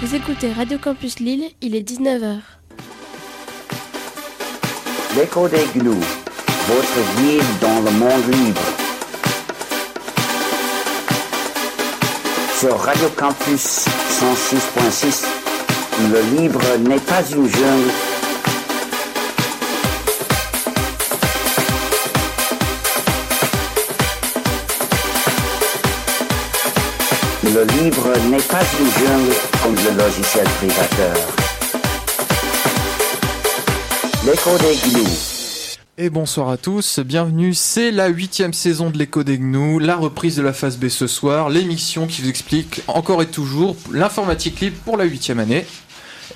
Vous écoutez Radio Campus Lille, il est 19h. L'écho des gnous, votre guide dans le monde libre. Sur Radio Campus 106.6, le libre n'est pas une jungle. Le libre n'est pas une jungle comme le logiciel privateur. L'écho des gnous. Et bonsoir à tous, bienvenue, c'est la huitième saison de l'écho des gnous, la reprise de la phase B ce soir, l'émission qui vous explique encore et toujours l'informatique libre pour la huitième année.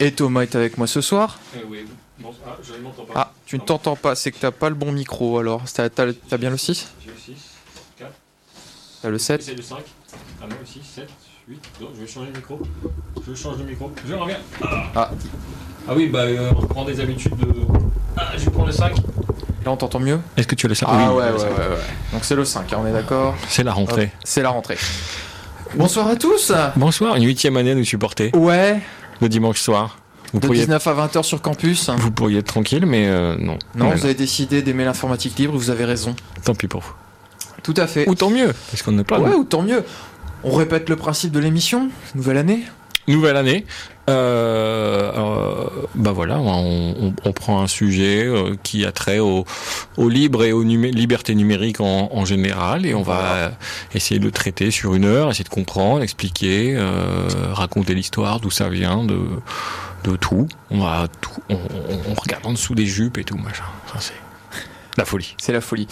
Et Thomas est avec moi ce soir. Euh, oui, bon, ah, je ne m'entends pas. Ah, tu ne t'entends pas, c'est que t'as pas le bon micro alors. T'as, t'as le- t'as bien le 6 J'ai le 6, 4, T'as le 7 c'est le 5, ah non, 6, 7, 8, non, je vais changer le micro. Je change de micro. Je reviens. Ah. Ah oui, bah euh, on prend des habitudes de... Ah, je vais prendre le 5. Là on t'entend mieux? Est-ce que tu as le 5 Ah ouais, ouais, ouais, ouais. Donc c'est le 5, hein, on est d'accord? C'est la rentrée. C'est la rentrée. Bonsoir à tous Bonsoir, une huitième année à nous supporter, Ouais, le dimanche soir. Vous de pourriez, 19 à 20h sur campus. vous pourriez être tranquille, mais euh, non. Non, Mais vous avez décidé d'aimer l'informatique libre, vous avez raison. Tant pis pour vous. Tout à fait. Ou tant mieux, parce qu'on n'est pas... Ouais, ou tant mieux. On répète le principe de l'émission, nouvelle année. Nouvelle année. Euh, euh, bah voilà, on, on- on prend un sujet euh, qui a trait au, au libre et aux numé- libertés numériques en, en général et on va essayer de le traiter sur une heure, essayer de comprendre, expliquer, euh, raconter l'histoire, d'où ça vient, de, de tout. On va tout, on, regarde en dessous des jupes et tout machin. Ça c'est la folie. C'est la folie.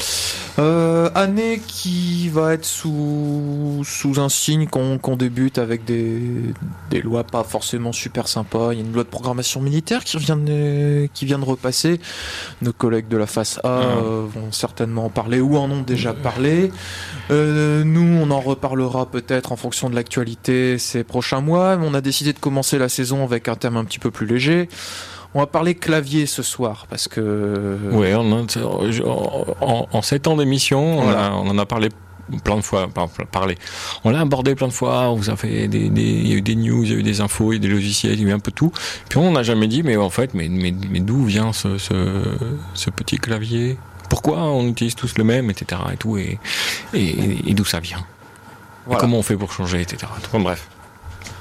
Euh, année qui va être sous, sous un signe qu'on qu'on débute avec des, des lois pas forcément super sympas. Il y a une loi de programmation militaire qui vient de, qui vient de repasser. Nos collègues de la face A Ah. euh, vont certainement en parler ou en ont déjà parlé. Euh, nous, on en reparlera peut-être en fonction de l'actualité ces prochains mois. On a décidé de commencer la saison avec un thème un petit peu plus léger. On va parler clavier ce soir parce que on a- en, en 7 ans d'émission, on, Voilà. a- on en a parlé plein de fois. On l'a abordé plein de fois, on vous a fait des, des- il y a eu des news, il y a eu des infos, il y a eu des logiciels, il y a eu un peu tout. Puis on n'a jamais dit, mais en fait, mais, mais, mais d'où vient ce, ce, ce petit clavier? Pourquoi on utilise tous le même, etc. et tout, et, et, et d'où ça vient? Et. Comment on fait pour changer, etc. Enfin, bref.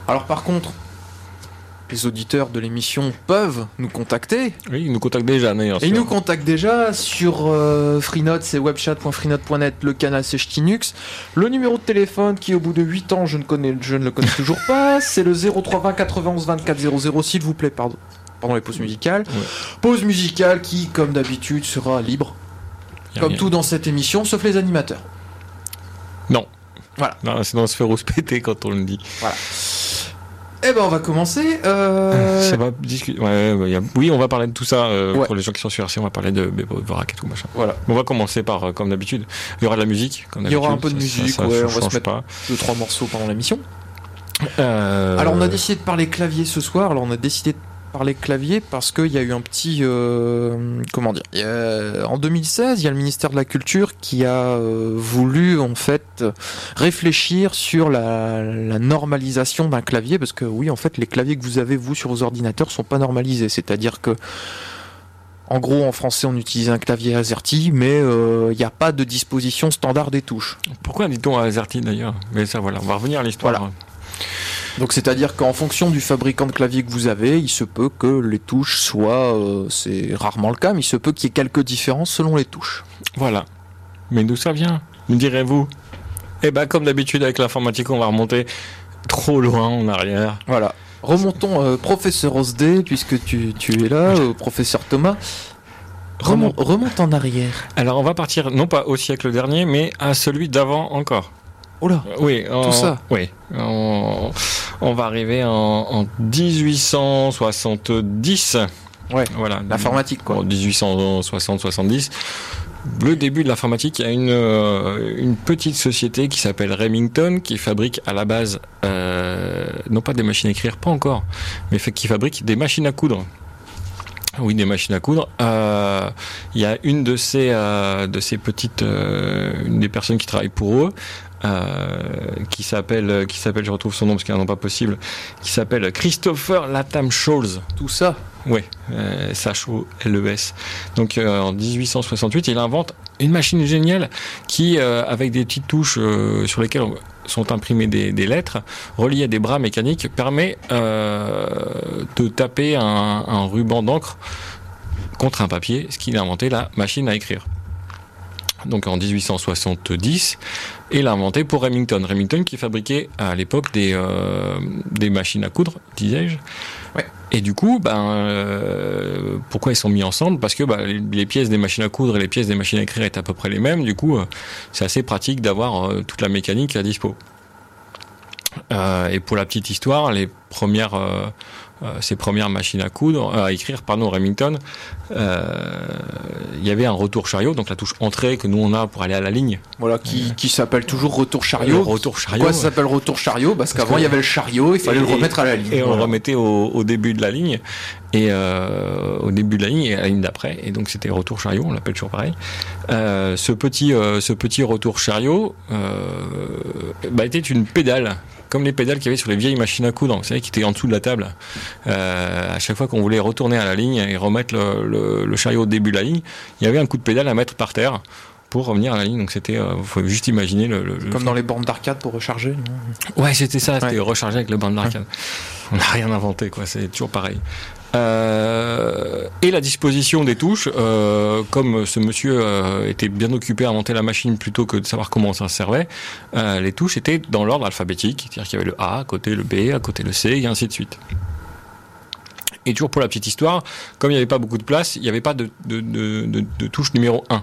Alors par contre, les auditeurs de l'émission peuvent nous contacter. Oui, ils nous contactent déjà d'ailleurs. Ils nous contactent déjà sur euh, Freenode, c'est webchat.freenode.net, le canal c'est Ch'tinux. Le numéro de téléphone qui au bout de 8 ans je ne, connais, je ne le connais toujours pas, c'est le 0320 91 24 00 s'il vous plaît, pardon. Pendant les pauses musicales. Ouais. Pause musicale qui, comme d'habitude, sera libre. Comme rien. tout dans cette émission, sauf les animateurs. Non. Voilà. Non, sinon on se fait rose péter quand on le dit. Eh ben on va commencer. euh, Ça va discuter. Ouais, ouais, y a- Oui, on va parler de tout ça euh, Ouais. pour les gens qui sont sur RC. On va parler de Vorak et tout machin. Voilà, On va commencer par euh, comme d'habitude. Il y aura de la musique. Comme Il y aura un peu de Ça- musique, ça, ça ouais, on va se mettre- pas. deux trois morceaux pendant l'émission. Euh, Alors on a décidé de parler clavier ce soir. Alors on a décidé de parler clavier parce qu'il y a eu un petit euh, comment dire. en 2016, il y a le ministère de la Culture qui a euh, voulu en fait réfléchir sur la, la normalisation d'un clavier parce que oui en fait les claviers que vous avez vous sur vos ordinateurs sont pas normalisés. C'est-à-dire que en gros, en français, on utilise un clavier AZERTY, mais euh, il n'y a pas de disposition standard des touches. Pourquoi dit-on AZERTY d'ailleurs? Mais ça, voilà. On va revenir à l'histoire. Voilà. Donc c'est-à-dire qu'en fonction du fabricant de clavier que vous avez, il se peut que les touches soient, euh, c'est rarement le cas, mais il se peut qu'il y ait quelques différences selon les touches. Voilà. Mais d'où ça vient? Me direz-vous? Eh ben, comme d'habitude avec l'informatique, on va remonter trop loin en arrière. Voilà. Remontons, euh, professeur Osdé, puisque tu, tu es là, euh, professeur Thomas. Remonte, remonte en arrière. Alors, on va partir non pas au siècle dernier, mais à celui d'avant encore. Oh là, Euh, Oui, en- ça. Oui, on, on va arriver en, en 1870. Ouais, voilà. l'informatique quoi. En 1860-70. Le début de l'informatique, il y a une, euh, une petite société qui s'appelle Remington qui fabrique à la base, euh, non pas des machines à écrire, pas encore, mais fait- qui fabrique des machines à coudre. Oui, des machines à coudre. Euh, Il y a une de ces, de ces petites, une des personnes qui travaillent pour eux, qui s'appelle, qui s'appelle, je retrouve son nom parce qu'il n'y a un nom pas possible, qui s'appelle Christopher Latham Scholes. Tout ça Oui, euh, S-H-O-L-E-S. Donc euh, en 1868, il invente une machine géniale qui, euh, avec des petites touches euh, sur lesquelles sont imprimées des, des lettres, reliées à des bras mécaniques, permet euh, de taper un, un ruban d'encre contre un papier, ce qu'il a inventé la machine à écrire. Donc en 1870, et l'a inventé pour Remington. Remington qui fabriquait à l'époque des, euh, des machines à coudre, disais-je. Ouais. Et du coup, ben, euh, pourquoi ils sont mis ensemble? Parce que ben, les, pièces des machines à coudre et les pièces des machines à écrire étaient à peu près les mêmes. Du coup, euh, c'est assez pratique d'avoir toute la mécanique à dispo. Et pour la petite histoire, les premières, euh, ces premières machines à coudre, euh, à écrire, pardon, Remington, euh, il y avait un retour chariot, donc la touche entrée que nous on a pour aller à la ligne. Voilà, qui, qui s'appelle toujours retour Le chariot. retour chariot. Pourquoi ça s'appelle retour chariot Parce qu'avant il y avait le chariot, il fallait Et- le remettre à la ligne. Et on Voilà. le remettait au, au début de la ligne, et euh, au début de la ligne et à la ligne d'après. Et donc c'était retour chariot, on l'appelle toujours pareil. Euh, ce petit, euh, ce petit retour chariot bah, était une pédale. Comme les pédales qu'il y avait sur les vieilles machines à coudre, vous savez, qui étaient en dessous de la table. Euh, à chaque fois qu'on voulait retourner à la ligne et remettre le, le- le chariot au début de la ligne, il y avait un coup de pédale à mettre par terre pour revenir à la ligne. Donc c'était, euh, faut juste imaginer le, Comme dans les bornes d'arcade pour recharger. non? Ouais, c'était ça, c'était Ouais. rechargé avec le bande d'arcade. On n'a rien inventé, quoi, c'est toujours pareil. Euh, et la disposition des touches, euh, comme ce monsieur euh, était bien occupé à monter la machine plutôt que de savoir comment ça servait, les touches étaient dans l'ordre alphabétique, c'est-à-dire qu'il y avait le A à côté le B, à côté le C, et ainsi de suite. Et toujours pour la petite histoire, comme il n'y avait pas beaucoup de place, il n'y avait pas de, de, de, de- de touche numéro 1.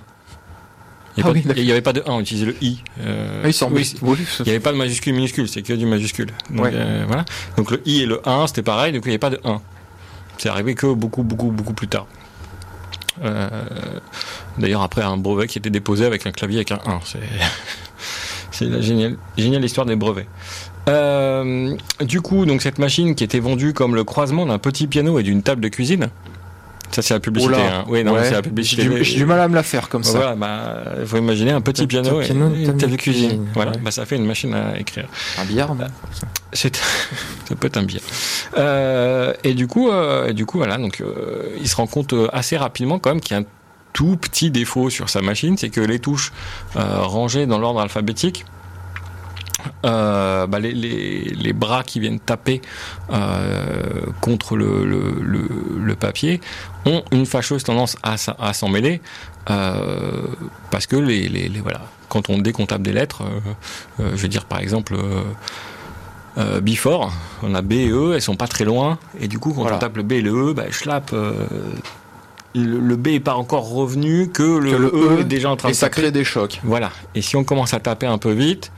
Il Ah n'y oui, avait, pas de- il y avait pas de 1, on utilisait le I. Euh, Ah, il oui, Oui, n'y avait pas de majuscule minuscule, c'est que du majuscule. Donc, Ouais. euh, voilà. Donc le i et le 1, c'était pareil, donc il n'y avait pas de 1. C'est arrivé que beaucoup, beaucoup, beaucoup plus tard. Euh, D'ailleurs, après un brevet qui était déposé avec un clavier avec un 1. C'est, la géniale, géniale histoire des brevets. Euh, du coup, donc cette machine qui était vendue comme le croisement d'un petit piano et d'une table de cuisine. Ça, c'est la publicité. Hein. Oui, non, Ouais. c'est la J'ai publicité. du, j'ai du mal à me la faire comme ça. Voilà, bah, il faut imaginer un petit piano, et une table de cuisine. Voilà, bah, ça fait une machine à écrire. Un billard, non C'est, ça peut être un biais. Euh, et du coup, euh, et du coup, voilà, donc euh, il se rend compte euh, assez rapidement quand même qu'il y a un tout petit défaut sur sa machine, c'est que les touches euh, rangées dans l'ordre alphabétique. euh, bah, les, les, les bras qui viennent taper euh, contre le, le, le, le papier ont une fâcheuse tendance à, s'en mêler euh, parce que les, les, les- voilà quand on dès qu'on tape des lettres euh, euh, je vais dire par exemple before, on a B et E, elles sont pas très loin, et du coup quand Voilà. on tape le B et le E, bah, schlapp, le, le B est pas encore revenu, que le, Que le E E, est déjà en train Et de ça taper. crée des chocs. Voilà. Et si on commence à taper un peu vite,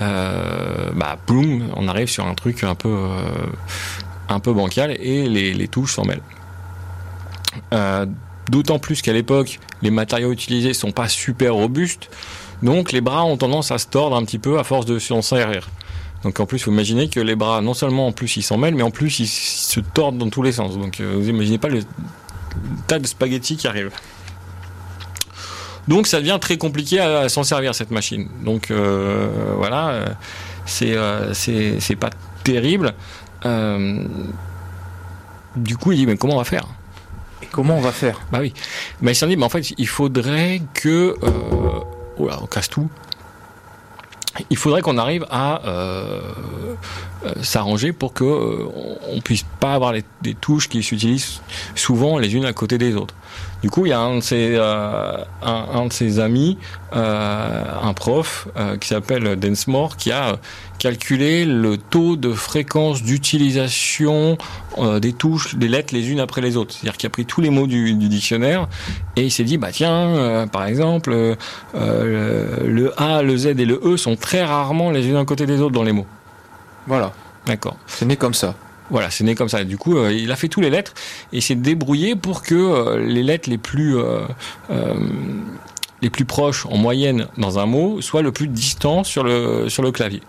euh, bah boum, on arrive sur un truc un peu, euh, un peu bancal et les, les touches s'en mêlent. Euh, D'autant plus qu'à l'époque, les matériaux utilisés sont pas super robustes, donc les bras ont tendance à se tordre un petit peu à force de s'en servir. Donc en plus, vous imaginez que les bras, non seulement en plus ils s'en mêlent, mais en plus ils se tordent dans tous les sens. Donc euh, vous imaginez pas le tas de spaghettis qui arrive. Donc ça devient très compliqué à, s'en servir cette machine. Donc euh, voilà, c'est pas terrible. Du coup, il dit mais comment on va faire? Et comment on va faire? Bah oui. Mais il s'en dit mais en fait il faudrait que euh, oh là, on casse tout. Il faudrait qu'on arrive à euh, euh, s'arranger pour que euh, on- puisse pas avoir des touches qui s'utilisent souvent les unes à côté des autres. Du coup, il y a un de ses, euh, un, un de ses amis, euh, un prof euh, qui s'appelle Densmore, qui a calculé le taux de fréquence d'utilisation des touches, des lettres les unes après les autres. C'est-à-dire qu'il a pris tous les mots du, du dictionnaire et il s'est dit, bah tiens, par exemple, le, le A, le Z et le E sont très rarement les unes à côté des autres dans les mots. Voilà, D'accord. c'est né comme ça. Voilà, c'est né comme ça. Du coup, euh, il a fait tous les lettres et s'est débrouillé pour que euh, les lettres les plus euh, les plus proches en moyenne dans un mot soient le plus distant sur le sur le clavier.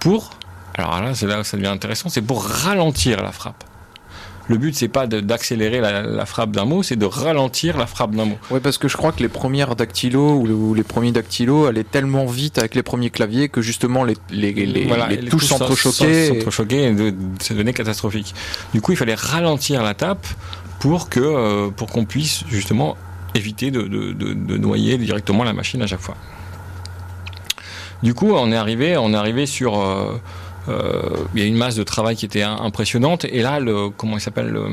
Pour alors là, c'est là où ça devient intéressant, c'est pour ralentir la frappe. Le but c'est pas d'accélérer la, la frappe d'un mot, c'est de ralentir la frappe d'un mot. Ouais, parce que je crois que les premières dactylos ou, le- ou les premiers dactylos allaient tellement vite avec les premiers claviers que justement les, les, les, Voilà, les touches s'entrechoquaient. et- s'entrechoquaient et de- ça devenait catastrophique. Du coup, il fallait ralentir la tape pour que euh, pour qu'on puisse justement éviter de, de, de- de noyer directement la machine à chaque fois. Du coup, on est arrivé, on est arrivé sur euh, il y a une masse de travail qui était im- impressionnante et là, comment il s'appelle le-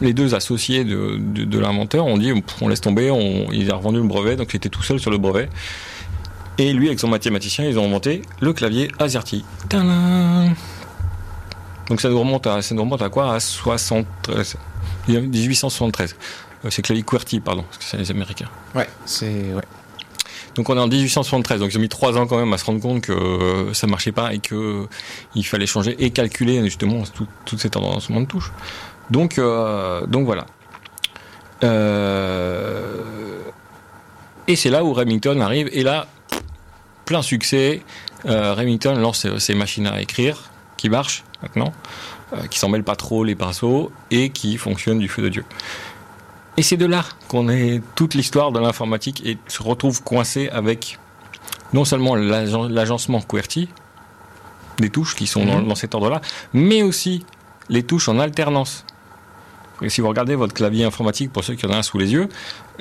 les deux associés de, l'inventeur ont dit on laisse tomber, on, il a revendu le brevet, donc il était tout seul sur le brevet. Et lui, avec son mathématicien, ils ont inventé le clavier AZERTY. Tadam Donc ça nous remonte à, ça nous remonte à quoi? À 73, 1873. Euh, C'est clavier QWERTY, pardon, parce que c'est les Américains. Ouais, c'est ouais. Donc on est en 1873, donc ils ont mis trois ans quand même à se rendre compte que euh, ça marchait pas et que euh, il fallait changer et calculer justement tout, tout cet ordonnancement de touches. Donc, euh, donc voilà. Euh, et c'est là où Remington arrive et là, plein succès. Euh, Remington lance ses, machines à écrire qui marchent maintenant, qui s'en mêlent pas trop les pinceaux et qui fonctionnent du feu de Dieu. Et c'est de là qu'on est toute l'histoire de l'informatique et se retrouve coincé avec non seulement l'agen- l'agencement QWERTY, des touches qui sont dans, Mhm. dans cet ordre-là, mais aussi les touches en alternance. Et si vous regardez votre clavier informatique, pour ceux qui en ont un sous les yeux,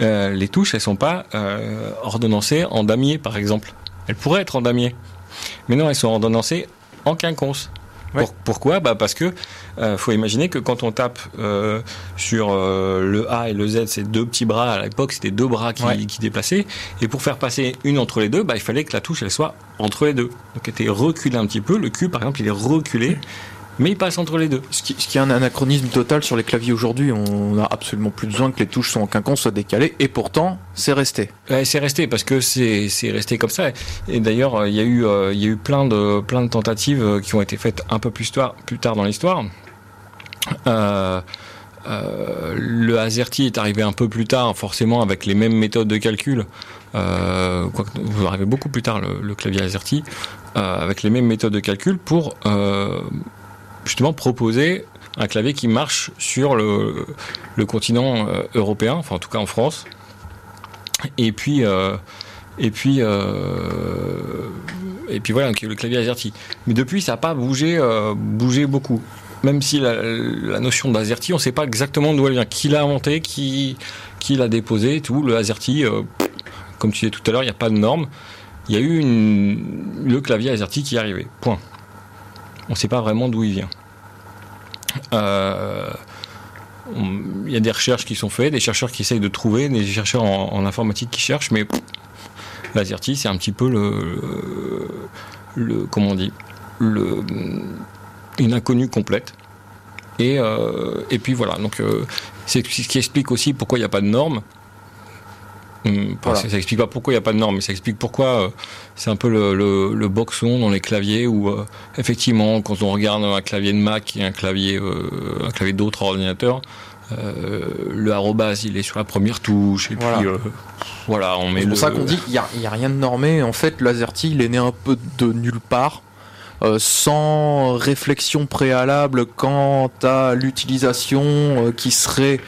euh, les touches, elles sont pas euh, ordonnancées en damier, par exemple. Elles pourraient être en damier. Mais non, elles sont ordonnancées en quinconce. Ouais. Pour- pourquoi bah Parce que euh, faut imaginer que quand on tape euh, sur euh, le A et le Z, c'est deux petits bras. À l'époque, c'était deux bras qui, Ouais. qui déplaçaient. Et pour faire passer une entre les deux, bah, il fallait que la touche elle soit entre les deux. Donc, elle était reculée un petit peu. Le Q, par exemple, il est reculé, mais il passe entre les deux. Ce qui, ce qui est un anachronisme total sur les claviers aujourd'hui. On n'a absolument plus besoin que les touches soient en quinconce, soient décalées, et pourtant, c'est resté. Ouais, c'est resté parce que c'est resté comme ça. Et d'ailleurs, il y a eu euh, il y a eu plein de plein de tentatives euh, qui ont été faites un peu plus tard plus tard dans l'histoire. Euh, euh, le AZERTY est arrivé un peu plus tard, forcément avec les mêmes méthodes de calcul. Euh, vous arrivez beaucoup plus tard le, le clavier AZERTY euh, avec les mêmes méthodes de calcul pour justement proposer un clavier qui marche sur le, continent euh, européen, enfin en tout cas en France. Et puis, euh, et puis, euh, et puis voilà, le clavier AZERTY. Mais depuis, ça n'a pas bougé, beaucoup. Même si la, notion d'AZERTY, on ne sait pas exactement d'où elle vient, qui l'a inventé, qui, l'a déposé, tout. Le AZERTY, comme tu disais tout à l'heure, il n'y a pas de norme. Il y a eu le clavier AZERTY qui est arrivé. Point. On ne sait pas vraiment d'où il vient. Euh, il y a des recherches qui sont faites, des chercheurs qui essayent de trouver, des chercheurs en, informatique qui cherchent, mais l'AZERTY, c'est un petit peu le, comment on dit, une inconnue complète. Et, euh, puis voilà, donc euh, c'est ce qui explique aussi pourquoi il n'y a pas de normes. Hum, Voilà. Ça, explique pas pourquoi il n'y a pas de normes, mais ça explique pourquoi euh, c'est un peu le, le, le boxon dans les claviers où euh, effectivement quand on regarde un clavier de Mac et un clavier euh, un clavier d'autres ordinateurs, euh, le arrobas il est sur la première touche et Voilà. puis euh, voilà on met C'est pour le ça qu'on dit qu'il n'y a, a rien de normé. En fait, l'AZERTY, il est né un peu de nulle part, euh, sans réflexion préalable quant à l'utilisation euh, qui serait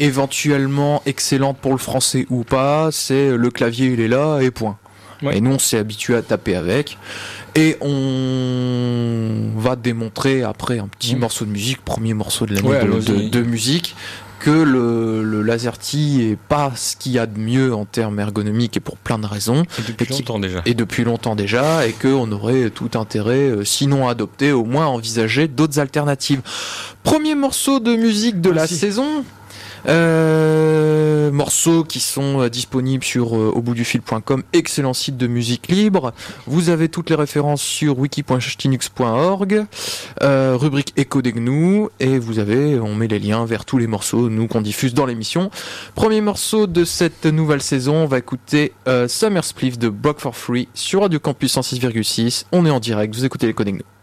éventuellement excellente pour le français ou pas. C'est le clavier, il est là et point. Ouais. Et nous, on s'est habitué à taper avec. Et on va démontrer après un petit morceau de musique, premier morceau de l'année Ouais, de, allons-y. de- de musique, que le, le LaserTy est pas ce qu'il y a de mieux en termes ergonomiques et pour plein de raisons, Et depuis et longtemps déjà et depuis longtemps déjà, et qu'on aurait tout intérêt, euh, sinon à adopter, au moins à envisager d'autres alternatives. Premier morceau de musique de la saison. Euh, morceaux qui sont euh, disponibles sur euh, auboutdufil.com, excellent site de musique libre. Vous avez toutes les références sur wiki.linux.org, euh, rubrique Echo des GNU, et vous avez, on met les liens vers tous les morceaux, nous qu'on diffuse dans l'émission. Premier morceau de cette nouvelle saison, on va écouter Summer Spliff de Block for Free sur Radio Campus 106,6. On est en direct, vous écoutez les Coding GNU.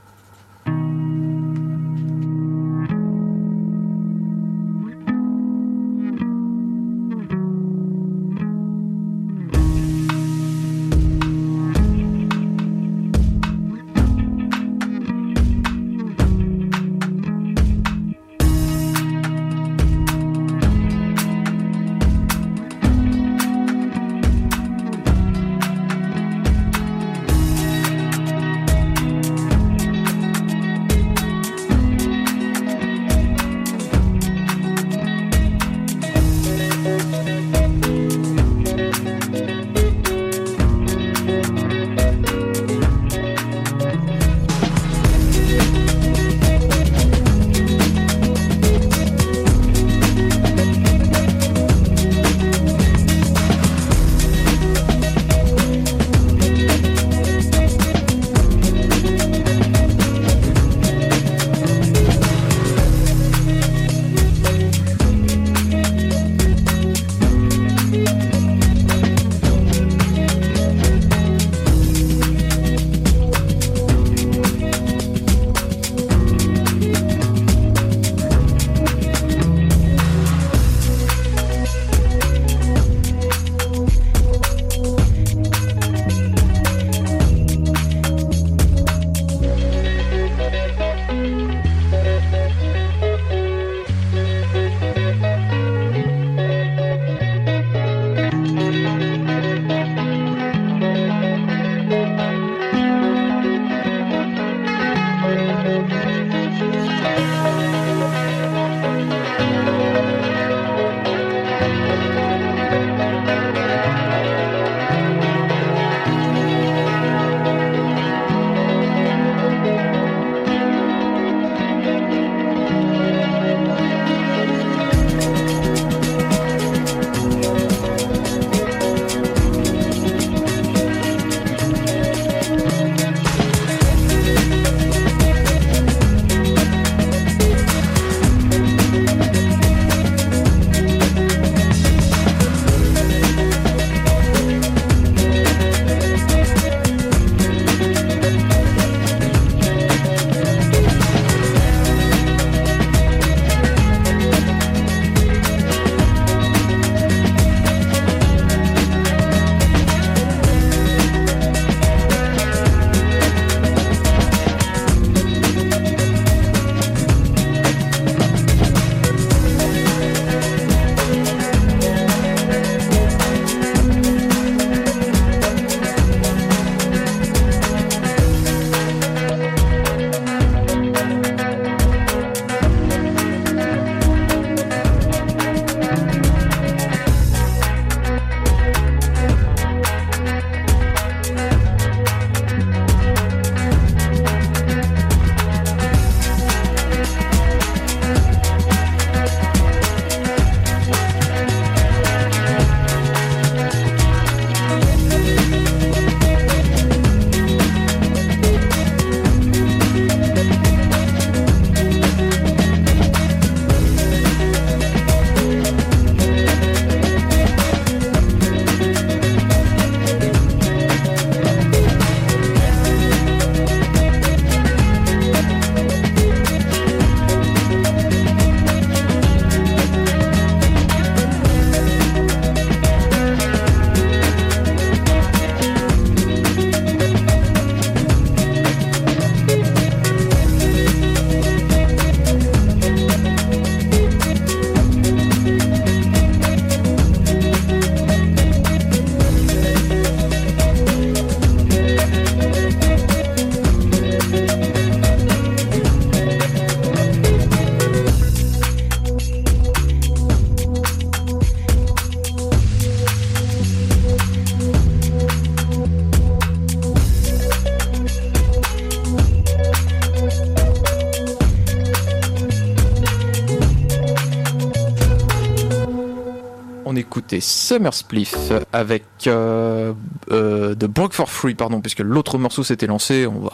On écoutait Summer Spliff avec euh, euh, The Broke for Free, pardon, puisque l'autre morceau s'était lancé. On va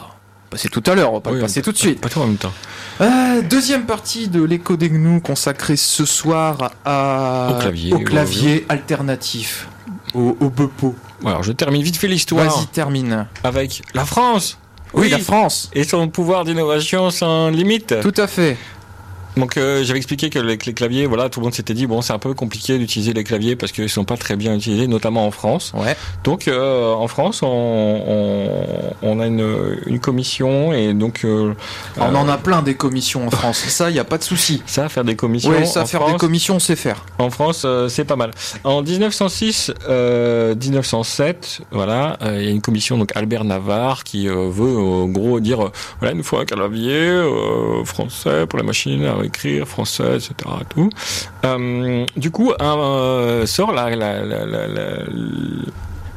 passer tout à l'heure, on va pas Oui, le passer tout de suite. Pas tout en même temps. Euh, deuxième partie de l'écho des gnous consacrée ce soir à, Au clavier, au au clavier alternatif, au, au bepo. Alors, je termine vite fait l'histoire Vas-y, termine. avec la France. Oui, la France. Et son pouvoir d'innovation sans limite. Tout à fait. Donc euh, j'avais expliqué que les, les claviers, voilà, tout le monde s'était dit bon c'est un peu compliqué d'utiliser les claviers parce qu'ils sont pas très bien utilisés, notamment en France. Ouais. Donc euh, en France, on, on, on a une, une commission et donc euh, On en a plein des commissions en France. Ça, il n'y a pas de souci. ça faire des commissions. Oui, ça, faire des France, commissions, on sait faire. En France, c'est pas mal. En 1906, euh, 1907, voilà, il y a une commission donc Albert Navarre qui veut en gros dire voilà, il nous faut un clavier français pour la machine à écrire français, etc. Tout. Euh, du coup, un, euh, sort la, la,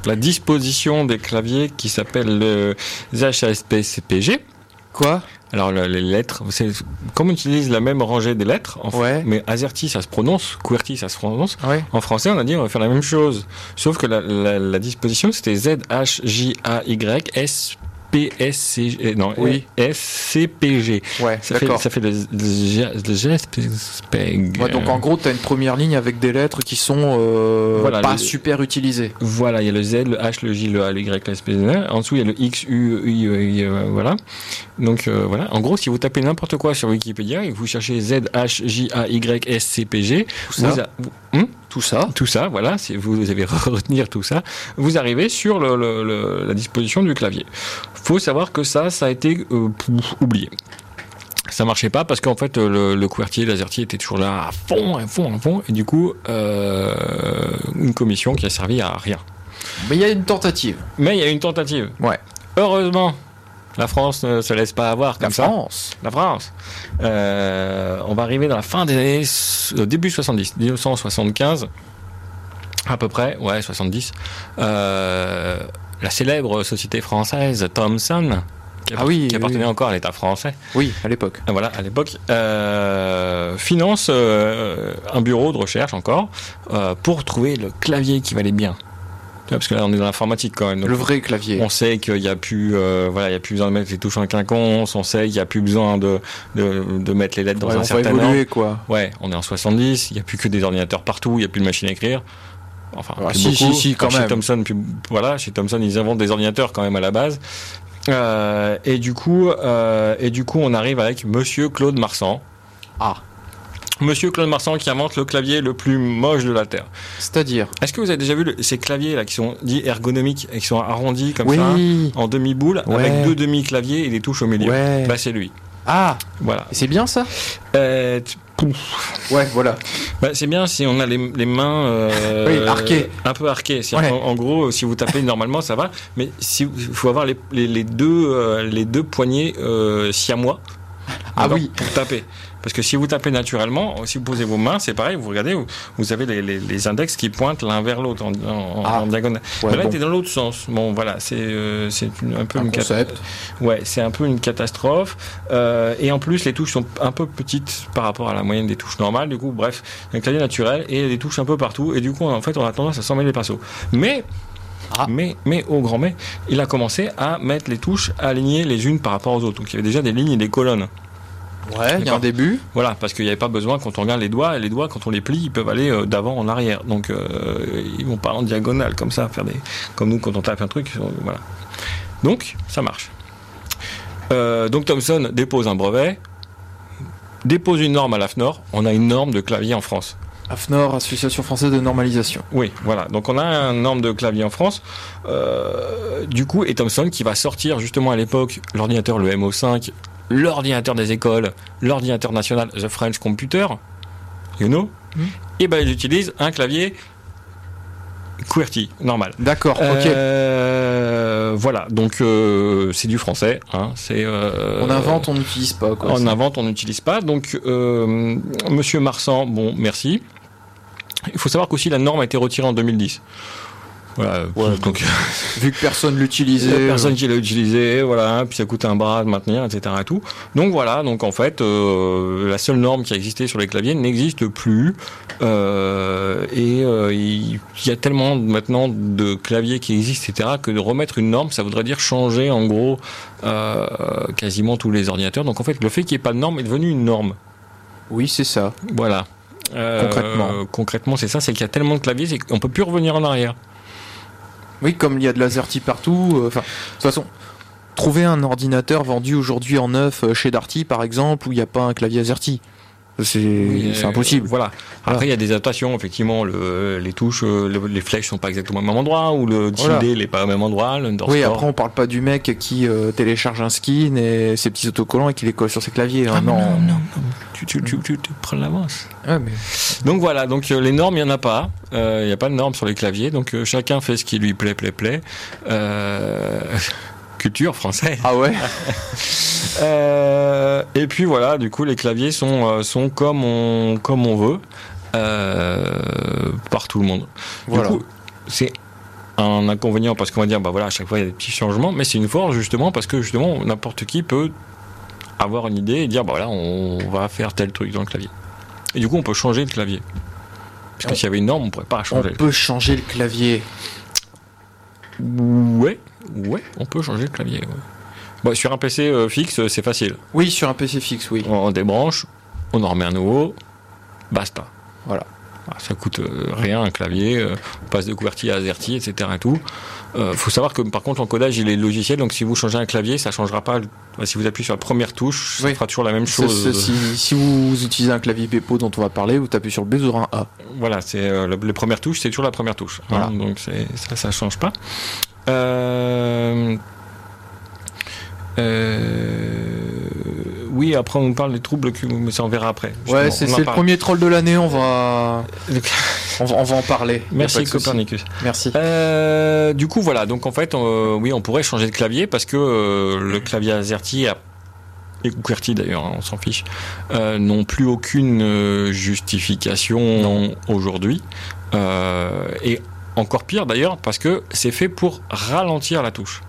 la, disposition des claviers qui s'appelle le HASP-CPG. Quoi? Alors le- les lettres, c'est comme on utilise la même rangée des lettres, en Ouais. mais AZERTY ça se prononce, QWERTY ça se prononce. Ouais. En français, on a dit on va faire la même chose, sauf que la, la, la disposition c'était Z H J A Y S P S C G non Oui. S C P G. Ouais, Ça fait ça fait le, le, le. Ouais, donc en gros, tu as une première ligne avec des lettres qui sont euh, Voilà, pas les- super utilisées. Voilà, il y a le Z, le H, le J, le A, le Y, le S, P. En dessous, il y a le X, U, I, E, I, euh, voilà. Donc euh, voilà. En gros, si vous tapez n'importe quoi sur Wikipédia et que vous cherchez Z, H, J, A, Y, S, C, P, G, vous, a- vous- Hum Tout ça. tout ça, voilà, si vous avez retenir tout ça, vous arrivez sur le- le- le- la disposition du clavier. Faut savoir que ça, ça a été euh, oublié. Ça marchait pas parce qu'en fait le, le QWERTY, l'AZERTY était toujours là à fond, à fond, à fond, et du coup euh, une commission qui a servi à rien. Mais il y a une tentative. Mais il y a une tentative. Ouais. Heureusement, la France ne se laisse pas avoir comme La ça. France. La France. Euh, on va arriver dans la fin des années, au début 70, 1975, à peu près, ouais, 70. Euh, la célèbre société française Thomson, qui, Ah oui, qui oui, appartenait oui. encore à l'État français, Oui, à l'époque. euh, voilà, à l'époque, euh, finance euh, un bureau de recherche encore euh, pour trouver le clavier qui valait bien. Parce que là, on est dans l'informatique quand même. donc Le vrai clavier. on sait qu'il n'y a plus, euh, voilà, il y a plus besoin de mettre les touches en quinconce. On sait qu'il n'y a plus besoin de, de, de mettre les lettres dans Ouais, un on certain évoluer, ordre. quoi. Ouais, on est en 70. Il n'y a plus que des ordinateurs partout. Il n'y a plus de machines à écrire. Enfin, Ah, si, si, si, quand même. Chez Thomson, puis, voilà, chez Thomson, ils inventent des ordinateurs quand même à la base. Euh, et du coup, euh, et du coup, on arrive avec Monsieur Claude Marsan. Ah. Monsieur Claude Marsan qui invente le clavier le plus moche de la terre. C'est-à-dire Est-ce que vous avez déjà vu le- ces claviers là qui sont dits ergonomiques et qui sont arrondis comme ça Oui. en demi-boule Ouais. avec deux demi-claviers et des touches au milieu? Ouais. Bah c'est lui. Ah, Voilà. c'est bien ça? Euh. Ouais, voilà. Bah, c'est bien si on a les, les mains euh, Oui, arquées. un peu arquées. Ouais. En, gros, si vous tapez normalement, ça va. Mais si il faut avoir les, les, les deux euh, les deux poignets euh, siamois. Ah oui. Pour taper. Parce que si vous tapez naturellement, si vous posez vos mains, c'est pareil. Vous regardez, vous, vous avez les, les, les index qui pointent l'un vers l'autre en, en- Ah. en diagonale. Ouais, Mais là, bon. t'es dans l'autre sens. Bon, voilà, c'est euh, un peu Un une cat- concept. Ouais, c'est un peu une catastrophe. Euh, et en plus, les touches sont un peu petites par rapport à la moyenne des touches normales. Du coup, bref, un clavier naturel et des touches un peu partout. Et du coup, en fait, on a tendance à s'en mêler les pinceaux. Mais, Ah. mais, mais, au grand mais, il a commencé à mettre les touches alignées les unes par rapport aux autres. Donc, il y avait déjà des lignes et des colonnes. Ouais, il y a un D'accord. début. Voilà, parce qu'il n'y avait pas besoin, quand on regarde les doigts, les doigts, quand on les plie, ils peuvent aller euh, d'avant en arrière. Donc, euh, ils vont pas en diagonale, comme ça, faire des. Comme nous, quand on tape un truc, euh, voilà. Donc, ça marche. Euh, donc, Thomson dépose un brevet, dépose une norme à l'AFNOR. On a une norme de clavier en France. AFNOR, Association Française de Normalisation. Oui, voilà. Donc on a un norme de clavier en France. Euh, du coup, et Thomson qui va sortir justement à l'époque l'ordinateur, le MO5, l'ordinateur des écoles, l'ordinateur national, the French Computer, you know, Mhm. et ben il utilise un clavier QWERTY, normal. D'accord, ok. Euh, voilà, donc euh, c'est du français. Hein, c'est, euh, on invente, on n'utilise pas. Quoi. on invente, on n'utilise pas. Donc, Monsieur Marsan, bon, merci. Il faut savoir qu'aussi la norme a été retirée en 2010. Voilà. Ouais, donc, Vu que personne l'utilisait. personne qui l'a utilisé, voilà, puis ça coûte un bras de maintenir, etc. Et tout. Donc voilà, donc en fait, euh, la seule norme qui a existé sur les claviers n'existe plus. Euh, et euh, il y a tellement maintenant de claviers qui existent, etc., que de remettre une norme, ça voudrait dire changer en gros euh, quasiment tous les ordinateurs. Donc en fait, le fait qu'il n'y ait pas de norme est devenu une norme. Oui, c'est ça. Voilà. Euh, Concrètement. Concrètement, c'est ça, c'est qu'il y a tellement de claviers, c'est qu'on peut plus revenir en arrière. Oui, comme il y a de l'AZERTY partout. euh, Enfin, de toute façon, trouver un ordinateur vendu aujourd'hui en neuf euh, chez Darty, par exemple, où il n'y a pas un clavier AZERTY, c'est Oui, c'est euh, impossible. Voilà. Après, Voilà. il y a des adaptations, effectivement. Le, les touches, euh, le- les flèches sont pas exactement au même endroit, ou le Voilà. tilde n'est pas au même endroit. Oui, après on parle pas du mec qui euh, télécharge un skin et ses petits autocollants et qui les colle sur ses claviers. hein, Ah, non. non, non, non. Tu, tu, tu, tu, prends l'avance. Ouais, mais- Donc voilà, donc euh, les normes, il n'y en a pas. Euh, Il n'y a pas de normes sur les claviers. Donc euh, chacun fait ce qui lui plaît, plaît, plaît. Culture française. Ah ouais Euh, et puis voilà, du coup, les claviers sont, euh, sont comme, on, comme on veut euh, par tout le monde. Voilà. Du coup, c'est un inconvénient parce qu'on va dire, bah voilà, à chaque fois il y a des petits changements, mais c'est une force justement parce que justement n'importe qui peut avoir une idée et dire, bah voilà, on va faire tel truc dans le clavier. Et du coup, on peut changer le clavier. Parce que On- s'il y avait une norme, on pourrait pas On changer. peut changer le clavier. Ouais, ouais, on peut changer le clavier. ouais. Bon, sur un PC euh, fixe, c'est facile. Oui, sur un PC fixe, oui. On, on débranche, on en remet un nouveau, basta. Voilà. Ah, Ça coûte euh, rien un clavier, euh, on passe de QWERTY à AZERTY, etc. Et tout. Euh, faut savoir que par contre l'encodage il est logiciel, donc si vous changez un clavier, ça changera pas. Si vous appuyez sur la première touche, ça Oui. fera toujours la même chose. si, si vous utilisez un clavier Bepo dont on va parler, vous tapez sur le B sur un A. Voilà, c'est euh, le- les premières touches, c'est toujours la première touche. hein, donc c'est- ça, ça change pas. Euh, euh, oui, après on nous parle des troubles, mais ça on verra après. Justement. c'est le parle. premier troll de l'année, on va, on va, on va en parler. Merci. Copernicus. Merci. Euh, du coup, voilà. Donc en fait, oui, on pourrait changer de clavier parce que euh, le clavier AZERTY a et QWERTY d'ailleurs, hein, on s'en fiche, euh, n'ont plus aucune justification aujourd'hui. Et encore pire d'ailleurs parce que c'est fait pour ralentir la touche.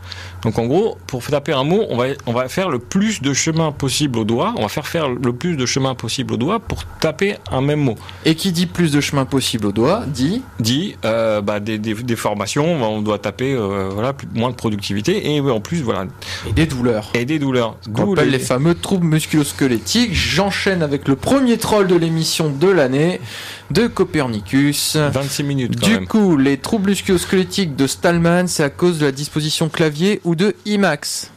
Donc en gros, pour taper un mot, on va, on va faire le plus de chemin possible au doigt, on va faire faire le plus de chemin possible au doigt pour taper un même mot. Et qui dit plus de chemin possible au doigt, dit dit euh, bah, des, des, des formations, on doit taper euh, voilà plus- moins de productivité et en plus voilà et des douleurs. et des douleurs. On appelle les- les fameux troubles musculo-squelettiques. J'enchaîne avec le premier troll de l'émission de l'année de Copernicus. 26 minutes quand Du même. coup, les troubles musculo-squelettiques de Stallman, c'est à cause de la disposition clavier ou de IMAX.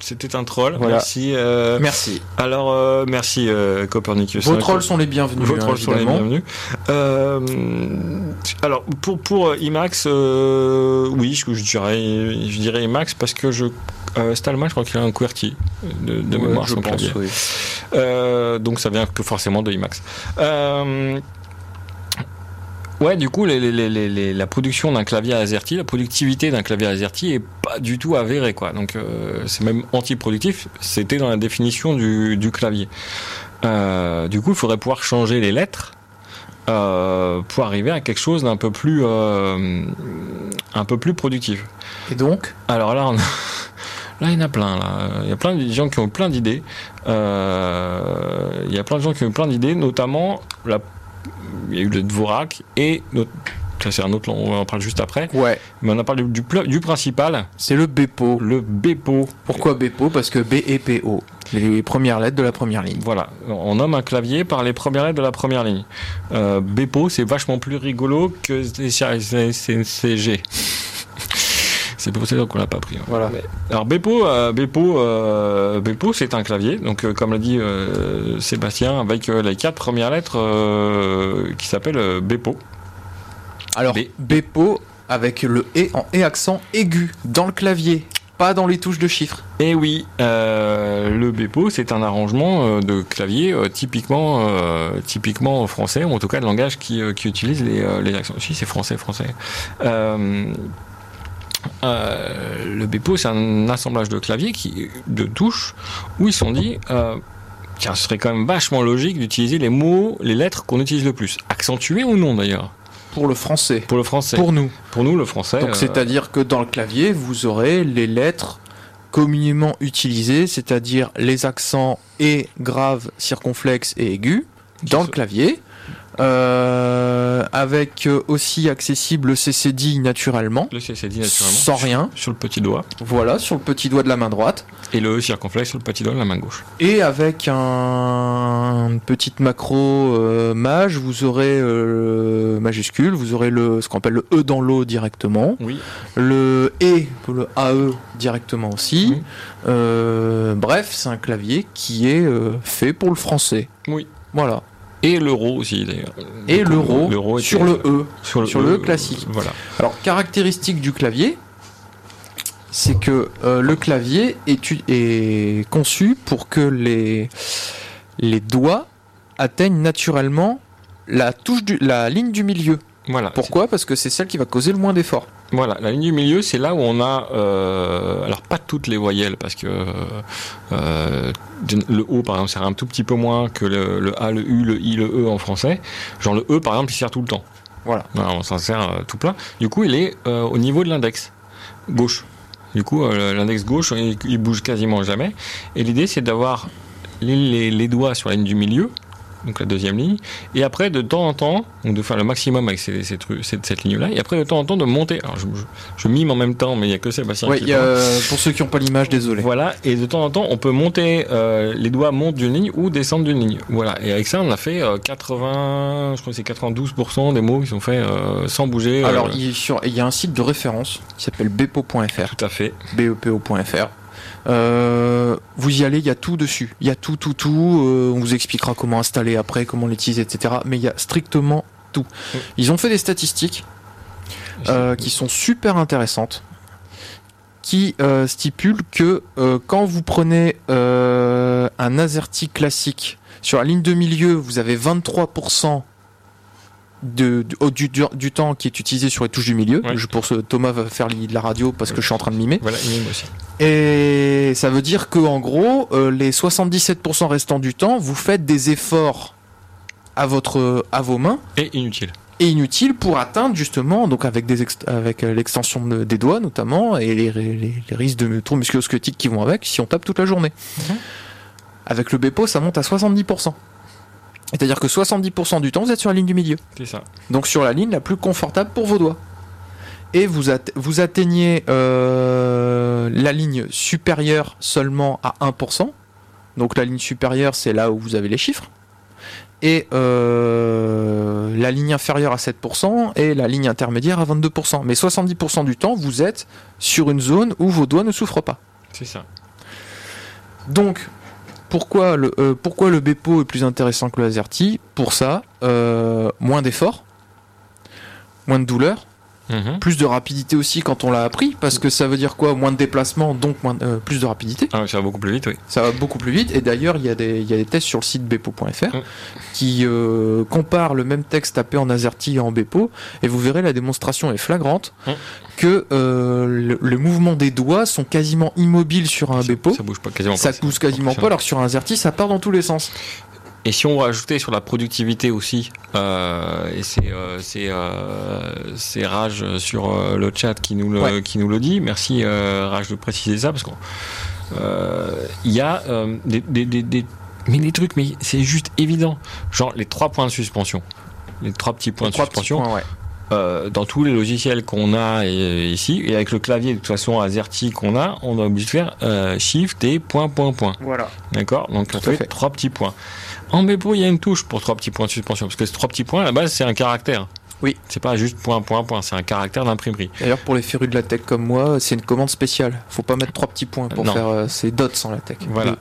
C'était un troll. Voilà. Merci. euh, Merci. alors euh, merci euh, Copernicus. Vos trolls sont les bienvenus. Vos hein, trolls sont les bienvenus. Alors pour pour IMAX, oui, je, je dirais je dirais IMAX parce que je Stallman, je crois qu'il a un QWERTY de, de Ouais, mémoire je pense, oui. Donc ça vient que forcément de IMAX. Ouais, du coup, les- les- les- les- les- la production d'un clavier AZERTY, la productivité d'un clavier AZERTY est pas du tout avérée, quoi. Donc euh, c'est même antiproductif. C'était dans la définition du, du clavier. Euh, du coup, il faudrait pouvoir changer les lettres. euh, pour arriver à quelque chose d'un peu plus un peu plus productif. Et donc? Alors là, on a- là, il y en a plein. Là. Il y a plein de gens qui ont plein d'idées. Euh, Il y a plein de gens qui ont plein d'idées, notamment la... il y a eu le Dvorak et notre- ça c'est un autre, on en parle juste après. Ouais, Mais on a parlé du, principal, c'est le BEPO. le Bepo. Pourquoi BEPO? Parce que B et PO, les premières lettres de la première ligne. Voilà, on nomme un clavier par les premières lettres de la première ligne. Euh, Bepo, c'est vachement plus rigolo que CG. C'est pour ça qu'on l'a pas pris. Voilà. Alors Bepo, euh, Bepo, euh, Bepo, c'est un clavier. Donc euh, comme l'a dit Sébastien, avec les quatre premières lettres qui s'appellent Bepo. Alors, B. BEPO avec le E en E accent aigu dans le clavier, pas dans les touches de chiffres. Et oui, euh, le Bepo, c'est un arrangement euh, de clavier euh, typiquement, typiquement français, ou en tout cas de langage qui, qui utilise les, les accents. Si c'est français, français. Euh, le Bepo, c'est un assemblage de claviers qui, de touches, où ils se sont dit, euh, tiens, ce serait quand même vachement logique d'utiliser les mots, les lettres qu'on utilise le plus, accentuées ou non d'ailleurs? pour le français. Pour le français. Pour nous. Pour nous, le français. Donc euh, c'est-à-dire que dans le clavier, vous aurez les lettres communément utilisées, c'est-à-dire les accents et graves, circonflexes et aigus dans le clavier. Euh, avec euh, aussi accessible le CCD naturellement, le CCD naturellement. sans rien. Sur le petit doigt. Voilà, sur le petit doigt de la main droite. Et le E circonflexe sur le petit doigt de la main gauche. Et avec un une petite macro euh, mage, vous aurez euh, majuscule, vous aurez le ce qu'on appelle le E dans l'eau directement, Oui. le E pour le AE directement aussi. Mhm. Euh, bref, c'est un clavier qui est fait pour le français. Oui. Voilà. Et l'euro aussi d'ailleurs. Et l'euro sur le E. sur le, sur le E, classique. Voilà. Alors, caractéristique du clavier, c'est que euh, le clavier est, conçu pour que les, les doigts atteignent naturellement la, touche du, la ligne du milieu. Voilà. Pourquoi? Parce que c'est celle qui va causer le moins d'effort. Voilà, la ligne du milieu, c'est là où on a, euh, alors pas toutes les voyelles, parce que euh, le O, par exemple, sert un tout petit peu moins que le, le A, le U, le I, le E en français. Genre le E, par exemple, il sert tout le temps. Voilà. on s'en sert euh, tout plein. Du coup, il est euh, au niveau de l'index gauche. Du coup, euh, l'index gauche, il, il bouge quasiment jamais. Et l'idée, c'est d'avoir les, les- les doigts sur la ligne du milieu, donc la deuxième ligne, et après, de temps en temps, donc de faire le maximum avec ces, ces trucs- cette, cette ligne-là, et après, de temps en temps, de monter. Alors, je, je- je mime en même temps, mais il n'y a que Sébastien Ouais, qui y a, euh, pour ceux qui n'ont pas l'image, désolé. Voilà, et de temps en temps, on peut monter, euh, les doigts montent d'une ligne ou descendent d'une ligne. Voilà, et avec ça, on a fait euh, 80, je crois que c'est 92% des mots qui sont faits euh, sans bouger. euh, Alors, il, sur- il y a un site de référence qui s'appelle bepo.fr. tout à fait. bepo.fr. Euh, vous y allez, il y a tout dessus. Il y a tout, tout, tout. Euh, on vous expliquera comment installer après, comment l'utiliser, etc. Mais il y a strictement tout. Mm. Ils ont fait des statistiques euh, qui sont super intéressantes, qui stipulent que quand vous prenez un AZERTY classique sur la ligne de milieu, vous avez 23% de, du- du, temps qui est utilisé sur les touches du milieu. Ouais. Je, pour ce, Thomas va faire de la radio parce que je suis en train de mimer. Voilà, il mime aussi. Et ça veut dire que en gros, euh, les 77% restants du temps, vous faites des efforts à votre à vos mains Et inutile. et inutiles pour atteindre justement donc avec des avec euh, l'extension de- des doigts notamment et les, les, les risques de troubles musculo-squelettiques qui vont avec si on tape toute la journée. Mhm. Avec le Bepo, ça monte à 70%. C'est-à-dire que 70% du temps, vous êtes sur la ligne du milieu. C'est ça. Donc sur la ligne la plus confortable pour vos doigts. Et vous, atte- vous atteignez euh, la ligne supérieure seulement à 1%. Donc la ligne supérieure, c'est là où vous avez les chiffres. Et euh, la ligne inférieure à 7% et la ligne intermédiaire à 22%. Mais 70% du temps, vous êtes sur une zone où vos doigts ne souffrent pas. C'est ça. Donc, pourquoi le, euh, pourquoi le Bepo est plus intéressant que le AZERTY Pour ça, euh, moins d'efforts, moins de douleur, Mhm. plus de rapidité aussi quand on l'a appris, parce que ça veut dire quoi? Moins de déplacement, donc moins de- euh, plus de rapidité. Ah, ça va beaucoup plus vite, oui. Ça va beaucoup plus vite. Et d'ailleurs, il y, a des- il y a des tests sur le site bepo.fr Mm. qui euh, comparent le même texte tapé en AZERTY et en Bepo, et vous verrez la démonstration est flagrante Mm. que euh, le, le mouvement des doigts sont quasiment immobiles sur un ça, Bepo. ça bouge pas quasiment Ça pas. bouge quasiment pas, alors que sur un AZERTY, ça part dans tous les sens. Et si on ajouter sur la productivité aussi, euh, et c'est euh, c'est euh, c'est Rage sur euh, le chat qui nous le Ouais. qui nous le dit. Merci Rage de préciser ça parce qu'on euh, il y a des, des, des, des- mais des trucs mais c'est juste évident. Genre les trois points de suspension, les trois petits points de suspension. points, ouais. euh, dans tous les logiciels qu'on a et- ici et avec le clavier de toute façon AZERTY qu'on a, on est obligé de faire euh, Shift et point point point. Voilà. D'accord? Donc on fait. trois petits points. En Bepo, il y a une touche pour trois petits points de suspension, parce que ces trois petits points, à la base, c'est un caractère. Oui. C'est pas juste point, point, point, c'est un caractère d'imprimerie. D'ailleurs, pour les férus de la tech comme moi, c'est une commande spéciale. Faut pas mettre trois petits points pour Non. faire euh, ces dots en la tech. Voilà.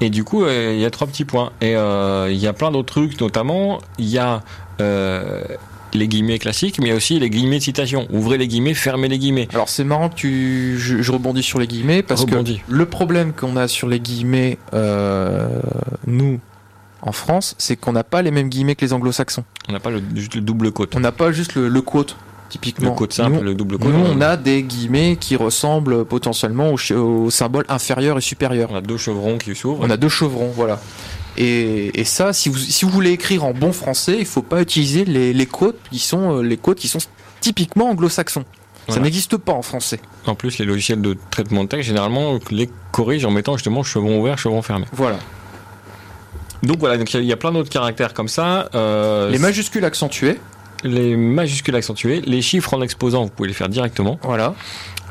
Et du coup, euh, il y a trois petits points. Et euh, il y a plein d'autres trucs, notamment, il y a euh, les guillemets classiques, mais il y a aussi les guillemets de citation. Ouvrez les guillemets, fermez les guillemets. Alors c'est marrant que tu, je, je rebondis sur les guillemets parce Rebondis. que le problème qu'on a sur les guillemets, euh, nous en France, c'est qu'on n'a pas les mêmes guillemets que les anglo-saxons. On n'a pas le, juste le double quote. On n'a pas juste le, le quote typiquement. Le quote simple, Nous, le double quote. nous, on a des guillemets qui ressemblent potentiellement au, ch- au symbole inférieur et supérieur. on a deux chevrons qui s'ouvrent. On a deux chevrons, voilà. Et, et ça, si vous, si vous voulez écrire en bon français, il faut pas utiliser les, les codes qui sont euh, les qui sont typiquement anglo-saxons. Ça Voilà. n'existe pas en français. En plus, les logiciels de traitement de texte, généralement, les corrigent en mettant justement chevron ouvert, chevron fermé. Voilà. Donc voilà, donc il y a- il y, a plein d'autres caractères comme ça. Euh, Les majuscules accentuées. les majuscules accentués, les chiffres en exposant, vous pouvez les faire directement, Voilà.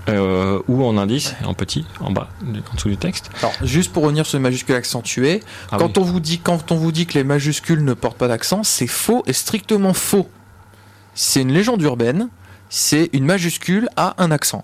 euh, ou en indice, en petit, en bas, en dessous du texte. Alors, juste pour revenir sur les majuscules accentuées, Ah quand, oui. on vous dit, quand on vous dit que les majuscules ne portent pas d'accent, c'est faux et strictement faux. C'est une légende urbaine. C'est une majuscule à un accent.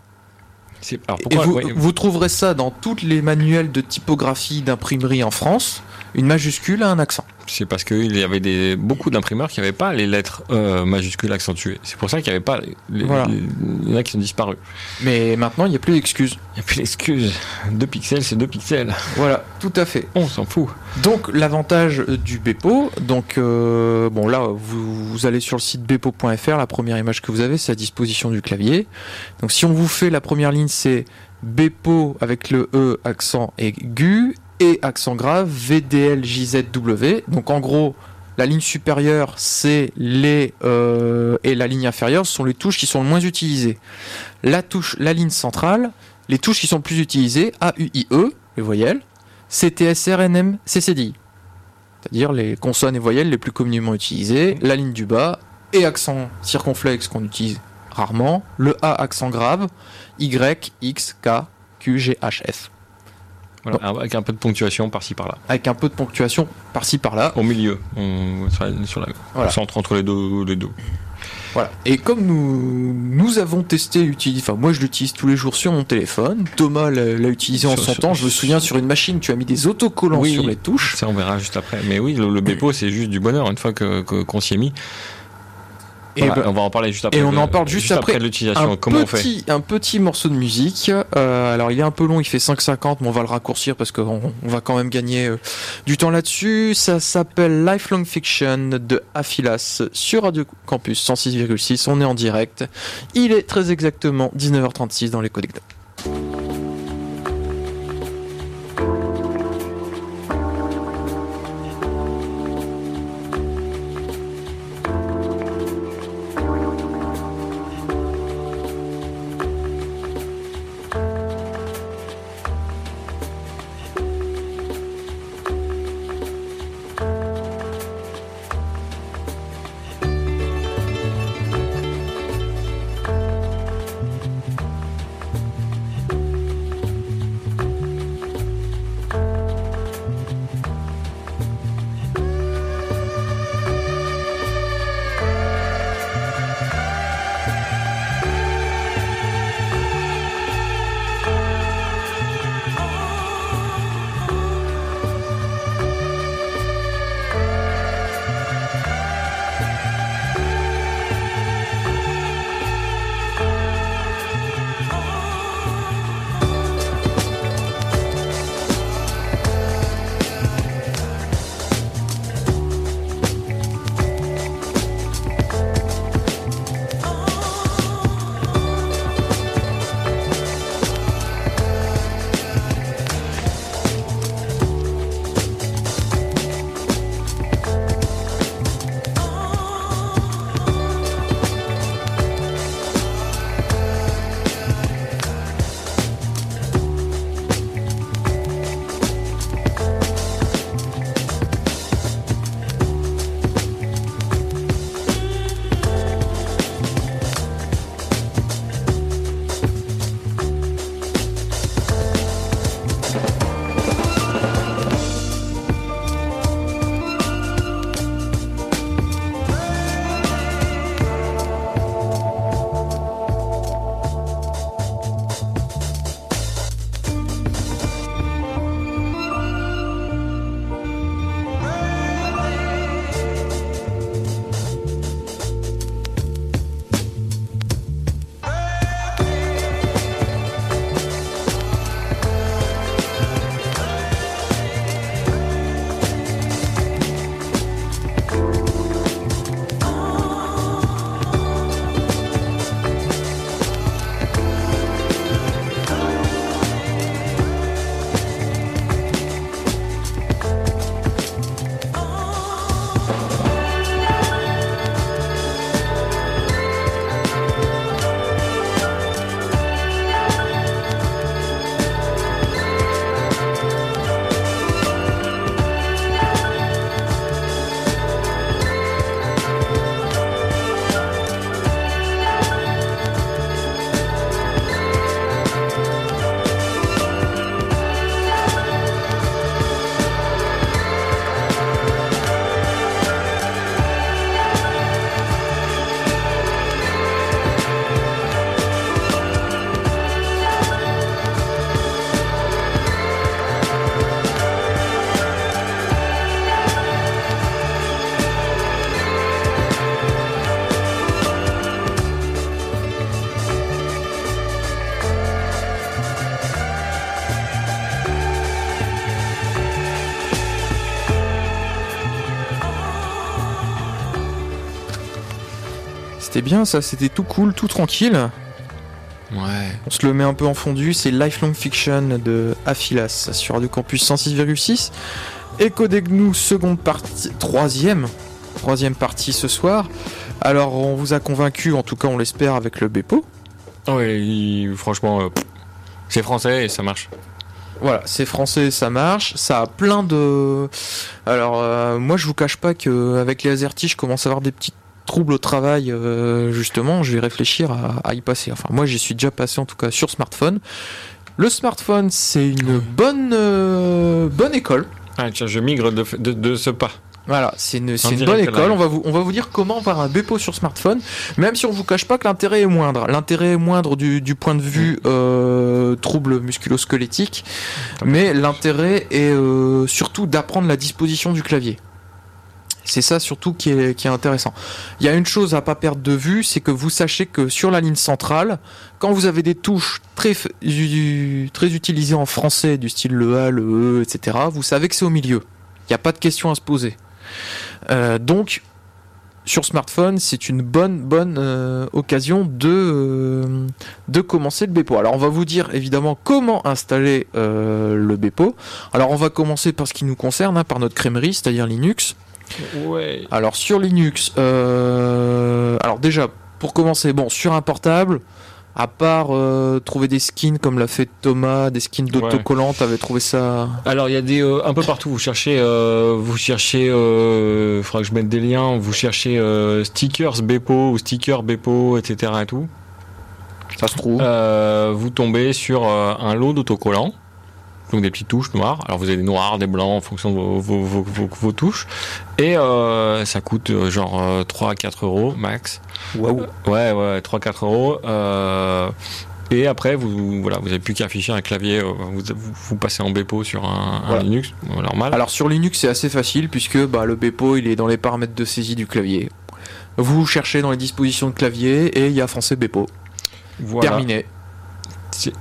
Alors Et pourquoi vous, ouais, vous trouverez ça dans tous les manuels de typographie d'imprimerie en France. Une majuscule à un accent. C'est parce qu'il y avait des, beaucoup d'imprimeurs qui n'avaient pas les lettres euh, majuscules accentuées. C'est pour ça qu'il n'y avait pas. Les, Voilà. les- il a qui sont disparus. Mais maintenant, il n'y a plus d'excuses. Et puis l'excuse, 2 pixels, c'est 2 pixels. Voilà, tout à fait. On s'en fout. Donc l'avantage euh, du Bepo, donc euh, bon là vous, vous allez sur le site bepo.fr, la première image que vous avez c'est à disposition du clavier. Donc si on vous fait la première ligne c'est Bepo avec le E accent aigu et accent grave VDLJZW. Donc en gros la ligne supérieure c'est les euh, et la ligne inférieure sont les touches qui sont le moins utilisées. La touche, la ligne centrale, les touches qui sont plus utilisées A U I E les voyelles. CTSRNM CCDI. C'est-à-dire les consonnes et voyelles les plus communément utilisées, la ligne du bas et accent circonflexe qu'on utilise rarement, le A accent grave, Y, X, K, Q, G, H, F. Voilà, avec un peu de ponctuation par-ci par-là. Avec un peu de ponctuation par-ci par-là. Au milieu, on, sur la, sur la Voilà. on centre entre les deux, les deux. Voilà. Et comme nous, nous avons testé, enfin moi je l'utilise tous les jours sur mon téléphone, Thomas l'a utilisé en Sur- son sur- temps, je me souviens sur une machine, tu as mis des autocollants Oui. sur les touches. Ça, on verra juste après. Mais oui, le, le Bepo, c'est juste du bonheur une fois que que- qu'on s'y est mis. Et Voilà, ben, on va en parler juste après. et on en parle juste après. de l'utilisation. un Comment on fait petit, un petit morceau de musique. Euh, alors il est un peu long, il fait 5,50, mais on va le raccourcir parce qu'on on va quand même gagner euh, du temps là-dessus. Ça s'appelle Lifelong Fiction de Aphilas sur Radio Campus 106,6. On est en direct. Il est très exactement 19h36 dans les codecs. C'était bien, ça, c'était tout cool, tout tranquille. Ouais. On se le met un peu en fondu, c'est Lifelong Fiction de Aphilas sur Radio Campus 106,6. Et Codegnou, seconde partie, troisième, troisième partie ce soir. Alors, on vous a convaincu, en tout cas, on l'espère, avec le Bepo. Il- franchement, euh, c'est français et ça marche. Voilà, c'est français, ça marche. Ça a plein de. Alors, euh, moi, je vous cache pas que avec les AZERTY, je commence à avoir des petits troubles au travail. euh, justement, je vais réfléchir à, à y passer. Enfin, moi, j'y suis déjà passé, en tout cas, sur smartphone. Le smartphone, c'est une bonne, euh, bonne école. Ah, tiens, je migre de, de, de ce pas. Voilà, c'est une, c'est une direct bonne école. On va, vous, on va vous dire comment avoir un Bepo sur smartphone, même si on vous cache pas que l'intérêt est moindre. L'intérêt est moindre du, du point de vue euh, trouble musculo-squelettique, mais l'intérêt est euh, surtout d'apprendre la disposition du clavier. C'est ça surtout qui est, intéressant. Il y a une chose à pas perdre de vue, c'est que vous sachez que sur la ligne centrale, quand vous avez des touches très, très utilisées en français, du style le A, le E, etc., vous savez que c'est au milieu. Il n'y a pas de question à se poser. Euh, donc, sur smartphone, c'est une bonne bonne euh, occasion de euh, de commencer le Bepo. Alors, on va vous dire évidemment comment installer le Bepo. Alors, on va commencer par ce qui nous concerne, hein, par notre crèmerie, c'est-à-dire Linux. Ouais. Alors, sur Linux, euh, alors déjà pour commencer, bon, sur un portable. À part euh, trouver des skins comme l'a fait Thomas, des skins d'autocollants, t'avais trouvé ça Alors il y a des euh, un peu partout. Vous cherchez, euh, vous cherchez. Euh, faudra que je mette des liens. Vous cherchez stickers Bepo ou stickers Bepo, etc. Et tout. Ça se trouve. Vous tombez sur un lot d'autocollants. Donc des petites touches noires. Alors vous avez des noirs, des blancs en fonction de vos, vos, vos, vos- vos touches. Et euh, ça coûte euh, genre euh, 3 à 4 euros max. Waouh. Ouais, ouais, 3-4 euros. Euh, et après, vous voilà, vous avez plus qu'à afficher un clavier. euh, Vous, vous, passez en Bepo sur un. Linux, normal. Alors sur Linux c'est assez facile puisque bah, le Bepo il est dans les paramètres de saisie du clavier. Vous cherchez dans les dispositions de clavier et il y a français Bepo. voilà. Terminé.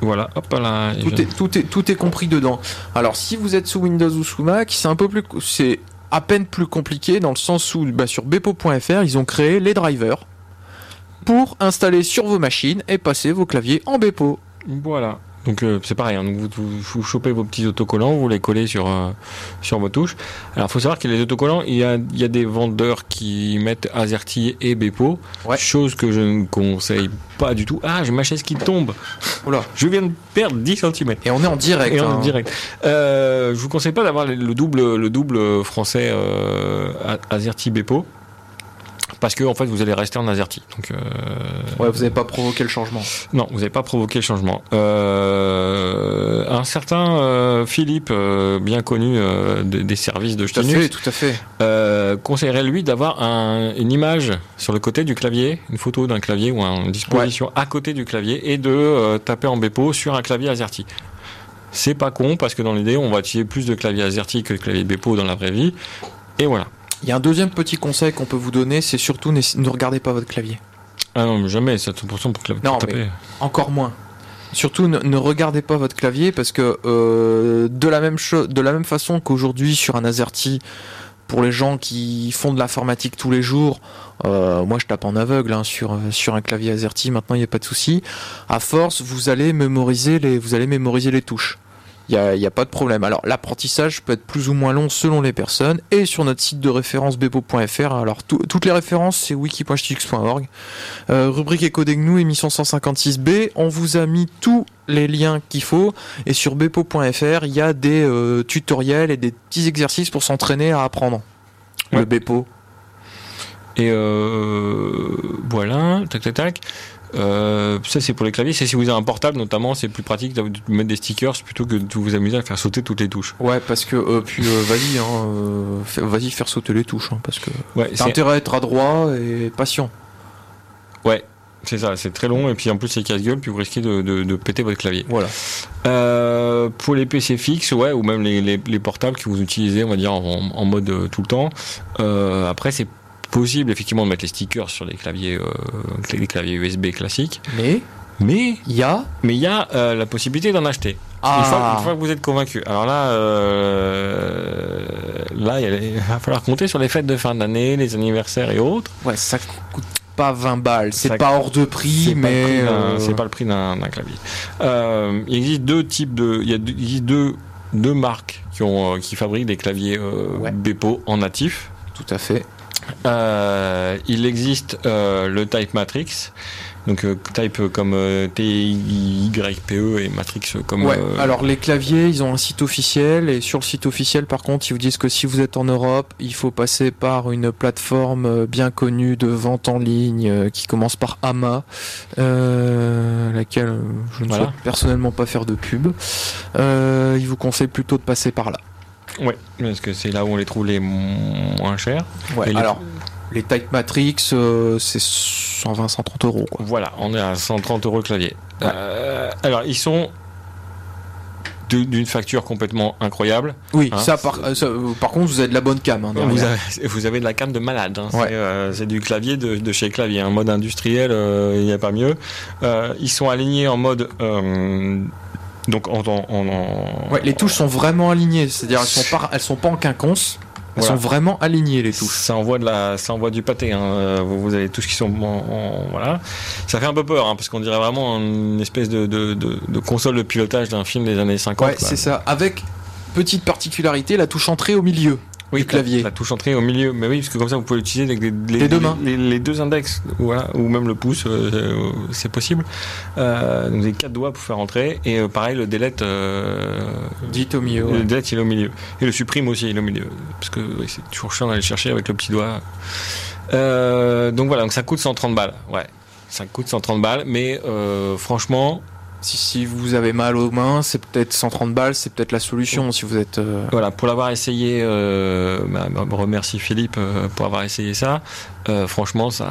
Voilà, hop là. Tout je- est, tout, est, tout est compris dedans. Alors si vous êtes sous Windows ou sous Mac, c'est un peu plus c'est à peine plus compliqué dans le sens où bah, sur bepo.fr ils ont créé les drivers pour installer sur vos machines et passer vos claviers en Bepo. Voilà. Donc euh, c'est pareil, hein, donc vous, vous, chopez vos petits autocollants, vous les collez sur, euh, sur vos touches. Alors il faut savoir que les autocollants, il y a, il y a des vendeurs qui mettent Azerty et Bepo, Ouais. chose que je ne conseille pas du tout. Ah, j'ai ma chaise qui tombe, Oula. je viens de perdre 10 cm. Et on est en direct. Et en hein. direct. Euh, je vous conseille pas d'avoir le- le double, le double français euh, Azerty Bepo. Parce que en fait vous allez rester en Azerty. Donc euh, Ouais, vous n'avez pas provoqué le changement. non, vous n'avez pas provoqué le changement. Euh, un certain euh, Philippe, bien connu des, des services de Tout à Linux, fait, tout à fait. conseillerait lui d'avoir un- une image sur le côté du clavier, une photo d'un clavier ou une disposition à côté du clavier et de taper en Bepo sur un clavier AZERTY. C'est pas con parce que dans l'idée, on va utiliser plus de clavier AZERTY que de clavier Bepo dans la vraie vie. Et voilà. Il y a un deuxième petit conseil qu'on peut vous donner, c'est surtout ne, ne regardez pas votre clavier. Ah non, mais jamais, c'est 100% pour clavier. Non. Encore moins. Surtout ne, ne regardez pas votre clavier parce que euh, de la même chose, de la même façon qu'aujourd'hui sur un AZERTY, pour les gens qui font de l'informatique tous les jours, euh, moi je tape en aveugle hein, sur sur un clavier AZERTY. Maintenant il n'y a pas de souci. À force, vous allez mémoriser les vous allez mémoriser les touches. Il n'y a, pas de problème. Alors l'apprentissage peut être plus ou moins long selon les personnes. Et sur notre site de référence bepo.fr, alors tout- toutes les références c'est wiki.stix.org. Euh, rubrique Ecodegnou, émission 156B. On vous a mis tous les liens qu'il faut. Et sur bepo.fr, il y a des euh, tutoriels et des petits exercices pour s'entraîner à apprendre. Le. Bepo. Et euh, voilà, tac tac tac. Euh, ça c'est pour les claviers. C'est si vous avez un portable notamment, c'est plus pratique de mettre des stickers plutôt que de vous amuser à faire sauter toutes les touches. Ouais, parce que euh, puis euh, vas-y, hein, vas-y faire sauter les touches, hein, parce que Ouais, t'as intérêt à être adroit et patient. c'est ça, c'est très long et puis en plus c'est casse-gueule, puis vous risquez de, de, de péter votre clavier. Voilà. Euh, pour les PC fixes, ouais, ou même les, les, les portables que vous utilisez, on va dire en, en mode euh, tout le temps. Euh, après, c'est possible effectivement de mettre les stickers sur les claviers, euh, les claviers USB classiques, Mais mais il y a mais il y a euh, la possibilité d'en acheter. Une, fois, ah une fois que vous êtes convaincu. Alors là, euh, là, il va falloir compter sur les fêtes de fin d'année, les anniversaires et autres. ouais ça coûte pas 20 balles. C'est pas hors de prix, mais c'est pas le prix d'un clavier. Il existe deux types de, il y a deux, il existe deux, deux marques qui ont, qui fabriquent des claviers Ouais. Bepo en natif. tout à fait. Euh, il existe euh, le Type Matrix, donc euh, Type comme euh, T-Y-P-E et Matrix comme. Ouais. euh, Alors les claviers, ils ont un site officiel et sur le site officiel, par contre, ils vous disent que si vous êtes en Europe, il faut passer par une plateforme bien connue de vente en ligne euh, qui commence par AMA, euh, laquelle je ne Voilà. souhaite personnellement pas faire de pub. Euh, ils vous conseillent plutôt de passer par là. Ouais, parce que c'est là où on les trouve les moins chers. Ouais. Les- Alors les Type Matrix, euh, c'est 120-130 euros. Quoi. Voilà, on est à 130 euros le clavier. Ouais. Euh, alors, ils sont d'une facture complètement incroyable. Oui, Hein, ça, par, euh, ça, par contre, vous avez de la bonne cam. hein. Vous avez, vous avez de la cam de malade. hein. Ouais. C'est, euh, du clavier de, de chez clavier. Un mode industriel, il n'y a pas mieux. Ils sont alignés en mode. Donc en, en- Ouais, les touches sont vraiment alignées, c'est-à-dire elles sont pas, elles sont pas en quinconce, elles Voilà. sont vraiment alignées les touches. Ça envoie de la, ça envoie du pâté. hein. Euh, Vous, vous avez tous qui sont en, voilà. Ça fait un peu peur hein, parce qu'on dirait vraiment une espèce de, de, de- de console de pilotage d'un film des années 50. Ouais, c'est ça. Avec petite particularité, la touche entrée au milieu oui, du clavier. La, la touche entrée au milieu, mais oui, parce que comme ça vous pouvez l'utiliser avec les, les, Les deux mains. les, les deux index, voilà, ou même le pouce, euh, c'est possible. Euh, donc vous avez quatre doigts pour faire entrer, et euh, pareil le delete, euh, Dites au milieu. le delete il est au milieu, et le supprime aussi il est au milieu, parce que oui, c'est toujours chiant d'aller le chercher avec le petit doigt. Euh, donc voilà, donc ça coûte 130 balles, ouais. Ça coûte 130 balles, mais euh, franchement, Si, vous avez mal aux mains, c'est peut-être 130 balles, c'est peut-être la solution si vous êtes. euh, Voilà, pour l'avoir essayé, euh, bah, bah, remercie Philippe euh, pour avoir essayé ça. Euh, franchement, ça,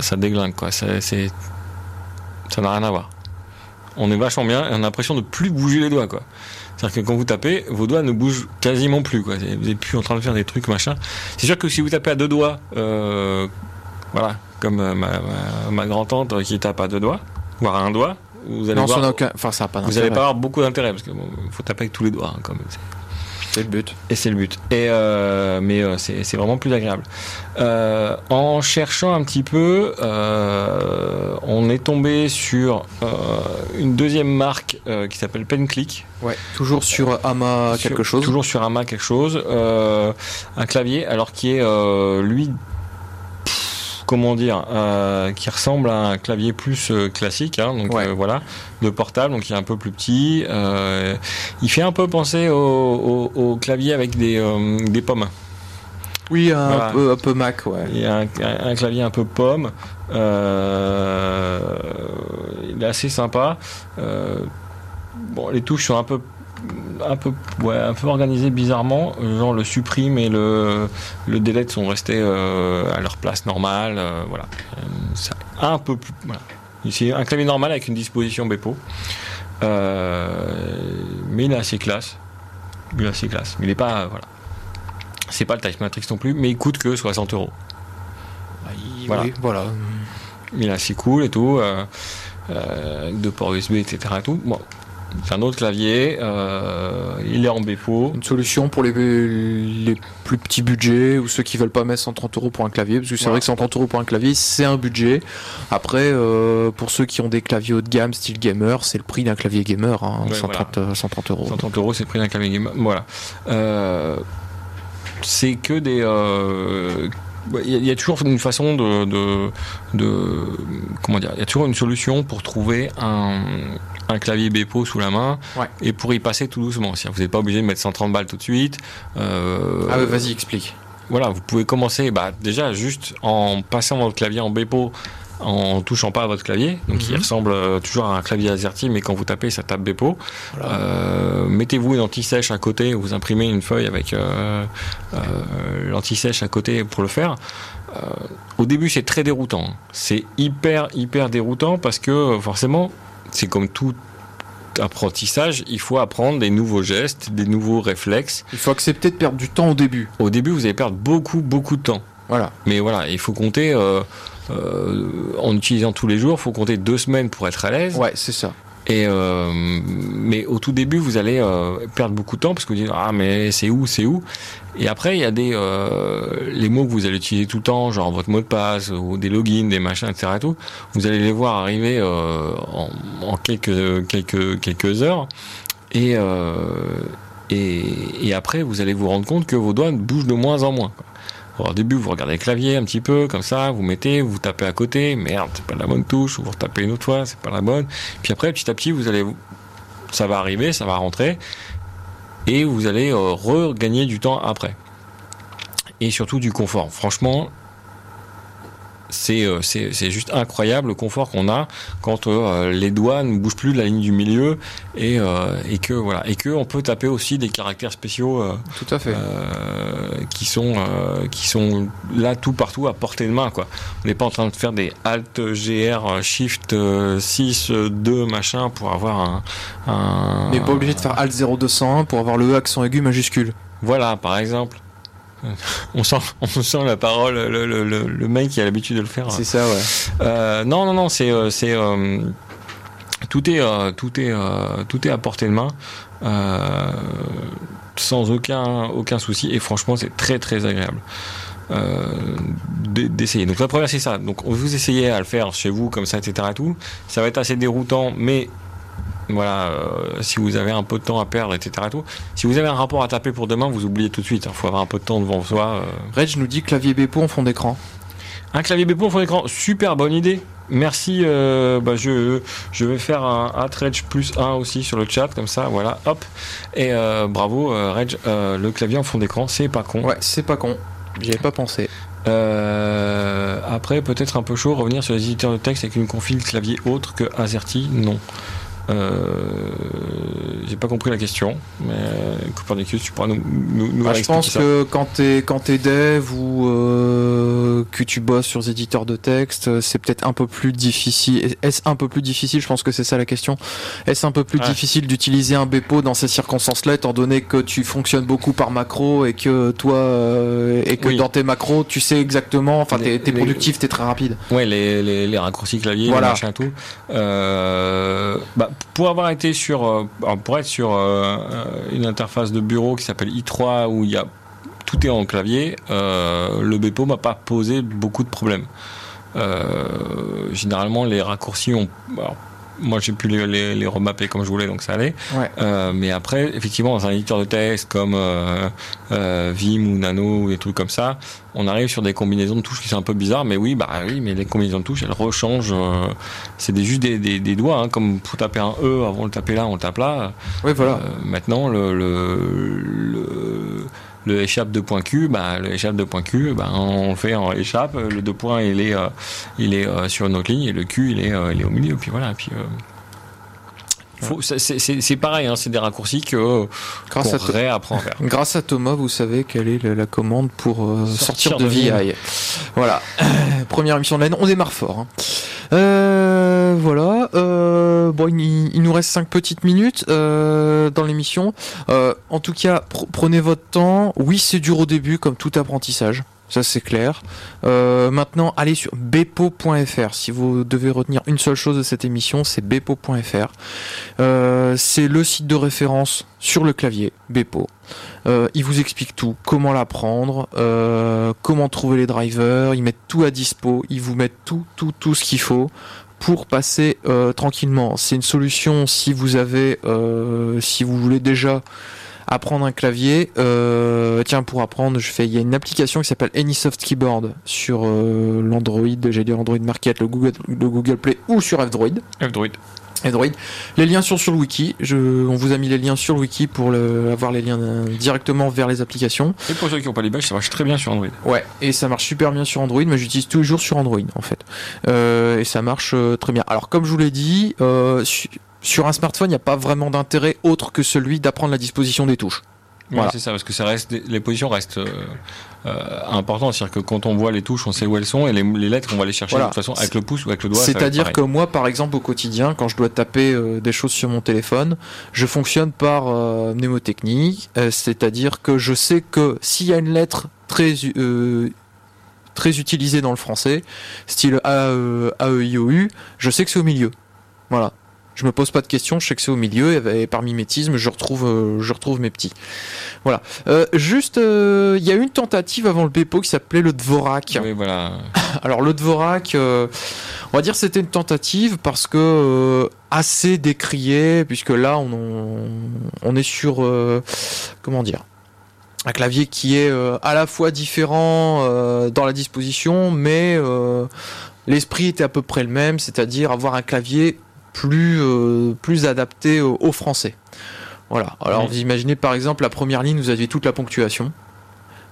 ça déglingue quoi. Ça, n'a rien à voir. On est vachement bien et on a l'impression de plus bouger les doigts quoi. C'est-à-dire que quand vous tapez, vos doigts ne bougent quasiment plus quoi. Vous n'êtes plus en train de faire des trucs machin. C'est sûr que si vous tapez à deux doigts, voilà, comme ma, ma grand-tante qui tape à deux doigts, voire à un doigt, vous allez Non, voir, aucun. Enfin, ça pas vous allez pas avoir beaucoup d'intérêt parce bon, faut taper avec tous les doigts hein, quand même. C'est le but. Et c'est le but. Et euh, mais euh, c'est vraiment plus agréable. Euh, en cherchant un petit peu, on est tombé sur une deuxième marque qui s'appelle PenClick. Ouais. Toujours sur AMA Sur- quelque chose. Toujours sur AMA quelque chose. Un clavier, alors qui est lui, comment dire, euh, qui ressemble à un clavier plus euh, classique, hein, donc Ouais. euh, voilà, de portable, donc il est un peu plus petit. Euh, il fait un peu penser au, au- au clavier avec des, des pommes. Oui, un, Voilà. peu, un peu Mac, ouais. Il y a un, clavier un peu pomme. Il est assez sympa. Bon, les touches sont un peu un peu ouais, un peu organisées bizarrement genre le supprime et le le delete sont restés euh, à leur place normale euh, voilà Euh, ça- un peu plus voilà ici un clavier normal avec une disposition Bepo Euh, mais il est assez classe il est assez classe mais il est pas voilà c'est pas le Type Matrix non plus mais il coûte que 60 euros Voilà. Oui, voilà. il est assez cool et tout, avec deux ports USB, etc. Et tout. Bon, un autre clavier, euh, il est en Bepo. Une solution pour les, les plus petits budgets ou ceux qui veulent pas mettre 130 euros pour un clavier, parce que c'est vrai que 130 euros pour un clavier, c'est un budget. Après, euh, pour ceux qui ont des claviers haut de gamme, style gamer, c'est le prix d'un clavier gamer, hein, Ouais, 130, euh, 130 euros. 130 euros, c'est le prix d'un clavier game. Voilà. Euh, c'est que des. Il y, a- toujours une façon de, de, de- comment dire, il y a toujours une solution pour trouver un, un clavier Bepo sous la main Ouais. et pour y passer tout doucement. Vous n'êtes pas obligé de mettre 130 balles tout de suite. Euh, Ah vas-y, explique. Voilà, vous pouvez commencer bah, déjà juste en passant votre clavier en Bepo en touchant pas à votre clavier, donc il Mhm. ressemble euh, toujours à un clavier AZERTY, mais quand vous tapez, ça tape Bepo. Voilà. Euh, Mettez-vous une anti-sèche à côté, vous imprimez une feuille avec euh, euh, l'anti-sèche à côté pour le faire. Au début, c'est très déroutant. C'est hyper, hyper déroutant parce que forcément, c'est comme tout apprentissage, il faut apprendre des nouveaux gestes, des nouveaux réflexes. Il faut accepter de perdre du temps au début. Au début, vous allez perdre beaucoup, beaucoup de temps. Voilà. Mais voilà, il faut compter, euh, en utilisant tous les jours, il faut compter deux semaines pour être à l'aise. Ouais, c'est ça. Et euh, mais au tout début, vous allez euh, perdre beaucoup de temps parce que vous dites ah mais c'est où, c'est où? Et après, il y a des euh, les mots que vous allez utiliser tout le temps, genre votre mot de passe ou des logins, des machins, etc. Et tout. Vous allez les voir arriver euh, en, en quelques quelques quelques heures. Et, euh, et et après, vous allez vous rendre compte que vos doigts bougent de moins en moins. quoi. Au début, vous regardez le clavier un petit peu, comme ça, vous mettez, vous tapez à côté, merde, c'est pas la bonne touche, ou vous retapez une autre fois, c'est pas la bonne. Puis après, petit à petit, vous allez, ça va arriver, ça va rentrer, et vous allez euh, regagner du temps après. Et surtout du confort. Franchement, c'est euh, c'est c'est juste incroyable le confort qu'on a quand euh, les doigts ne bougent plus de la ligne du milieu et euh, et que voilà et que on peut taper aussi des caractères spéciaux euh, Tout à fait. euh, qui sont euh, qui sont là tout partout à portée de main quoi. On n'est pas en train de faire des Alt GR Shift euh, 6 euh, 2 machin pour avoir un, un On n'est pas obligé de faire Alt 0201 pour avoir le E accent aigu majuscule. voilà par exemple. On sent, on sent la parole, le, le, le, le mec qui a l'habitude de le faire. C'est ça, ouais. Euh, non, non, non, c'est, euh, c'est, euh, tout est, euh, tout est, tout est à portée de main, sans aucun, aucun souci. Et franchement, c'est très, très agréable. d'essayer. Donc la première c'est ça. Donc vous essayez à le faire chez vous comme ça, etc. Et tout. Ça va être assez déroutant, mais voilà, euh, si vous avez un peu de temps à perdre, etc. Et tout. Si vous avez un rapport à taper pour demain, vous oubliez tout de suite. Il faut avoir un peu de temps devant soi. euh, Reg nous dit clavier Bepo en fond d'écran. un clavier Bepo en fond d'écran, super bonne idée. Merci. euh, bah, je, je vais faire un Reg plus 1 aussi sur le chat, comme ça, voilà, hop. Et euh, bravo, Reg, le clavier en fond d'écran, c'est pas con. Ouais, c'est pas con. J'y avais pas pensé. Après, peut-être un peu chaud, revenir sur les éditeurs de texte avec une config clavier autre que AZERTY, non. Euh, j'ai pas compris la question, mais euh, Copernicus, tu pourras nous, nous, nous Bah, je pense ça. que quand t'es quand t'es dev ou euh, que tu bosses sur des éditeurs de texte, c'est peut-être un peu plus difficile. Est-ce un peu plus difficile? Je pense que c'est ça la question. Est-ce un peu plus Ouais. difficile d'utiliser un Bepo dans ces circonstances-là, étant donné que tu fonctionnes beaucoup par macro et que toi euh, et que Oui. dans tes macros, tu sais exactement. Enfin, t'es t'es les- productif, t'es très rapide? Ouais, les, les, les raccourcis clavier, Voilà. les machins, tout. Euh, bah, pour avoir été sur, euh, être sur euh, euh, une interface de bureau qui s'appelle i3 où il y a tout est en clavier, le Bepo m'a pas posé beaucoup de problèmes. Généralement, les raccourcis ont, moi j'ai pu les, les, les remapper comme je voulais, donc ça allait. Ouais. Euh, mais après, effectivement, dans un éditeur de texte comme euh, euh, Vim ou Nano ou des trucs comme ça, on arrive sur des combinaisons de touches qui sont un peu bizarres. Mais oui, bah oui, mais les combinaisons de touches, elles rechangent. euh, c'est des, juste des, des, des doigts, hein, comme pour taper un E, avant de le taper là, on le tape là. Oui, voilà. Euh, maintenant, le, le, le, le échappe de point Q, bah, le échappe de point Q, bah, on fait en échappe. Le deux points, il est, euh, il est euh, sur une autre ligne et le Q, il est, euh, il est au milieu. Puis voilà. Puis, c'est- pareil, hein, c'est des raccourcis que Grâce qu'on à, To- réapprend à faire. grâce à Thomas, vous savez quelle est la, la commande pour euh, sortir, Sortir de de VI. Voilà. Première émission de l'année. On démarre fort. hein. Euh, voilà. Euh, bon, il, il nous reste cinq petites minutes euh, dans l'émission. Euh, en tout cas, pr- prenez votre temps. Oui, c'est dur au début, comme tout apprentissage. Ça, c'est clair. Euh, maintenant, allez sur bepo.fr. Si vous devez retenir une seule chose de cette émission, c'est bepo.fr. Euh, c'est le site de référence sur le clavier, Bepo. Euh, il vous explique tout, comment l'apprendre, euh, comment trouver les drivers, ils mettent tout à dispo, ils vous mettent tout, tout, tout ce qu'il faut pour passer euh, tranquillement. C'est une solution si vous avez, euh, si vous voulez déjà apprendre un clavier. Euh, tiens, pour apprendre, je fais, il y a une application qui s'appelle AnySoft Keyboard sur euh, l'Android, j'ai dit l'Android Market, le Google, le Google Play ou sur F-Droid. F-Droid. Android. Les liens sont sur le wiki. Je, on vous a mis les liens sur le wiki pour le, avoir les liens directement vers les applications. Et pour ceux qui n'ont pas les badges, ça marche très bien sur Android. Ouais. Et ça marche super bien sur Android, mais j'utilise toujours sur Android en fait. Euh, et ça marche très bien. Alors comme je vous l'ai dit, euh, sur un smartphone, il n'y a pas vraiment d'intérêt autre que celui d'apprendre la disposition des touches. Ouais, Voilà. c'est ça, parce que ça reste, les positions restent euh, euh, importantes. C'est-à-dire que quand on voit les touches, on sait où elles sont, et les, les lettres, on va les chercher Voilà. de toute façon avec le pouce ou avec le doigt. C'est-à-dire que moi, par exemple, au quotidien, quand je dois taper euh, des choses sur mon téléphone, je fonctionne par mnémotechnique. C'est-à-dire que je sais que s'il y a une lettre très très utilisée dans le français, style A, E, A, E, I, O, U, je sais que c'est au milieu. Voilà. Je me pose pas de questions, je sais que c'est au milieu et, par mimétisme, je retrouve, euh, je retrouve mes petits. Voilà. Euh, juste, euh, il y a une tentative avant le Bepo qui s'appelait le Dvorak. Oui, voilà. Alors le Dvorak, on va dire c'était une tentative parce que assez décrié, puisque là on, on est sur, comment dire un clavier qui est à la fois différent dans la disposition, mais l'esprit était à peu près le même, c'est-à-dire avoir un clavier plus, euh, plus adapté au, français. Voilà. Alors vous imaginez par exemple la première ligne, vous aviez toute la ponctuation.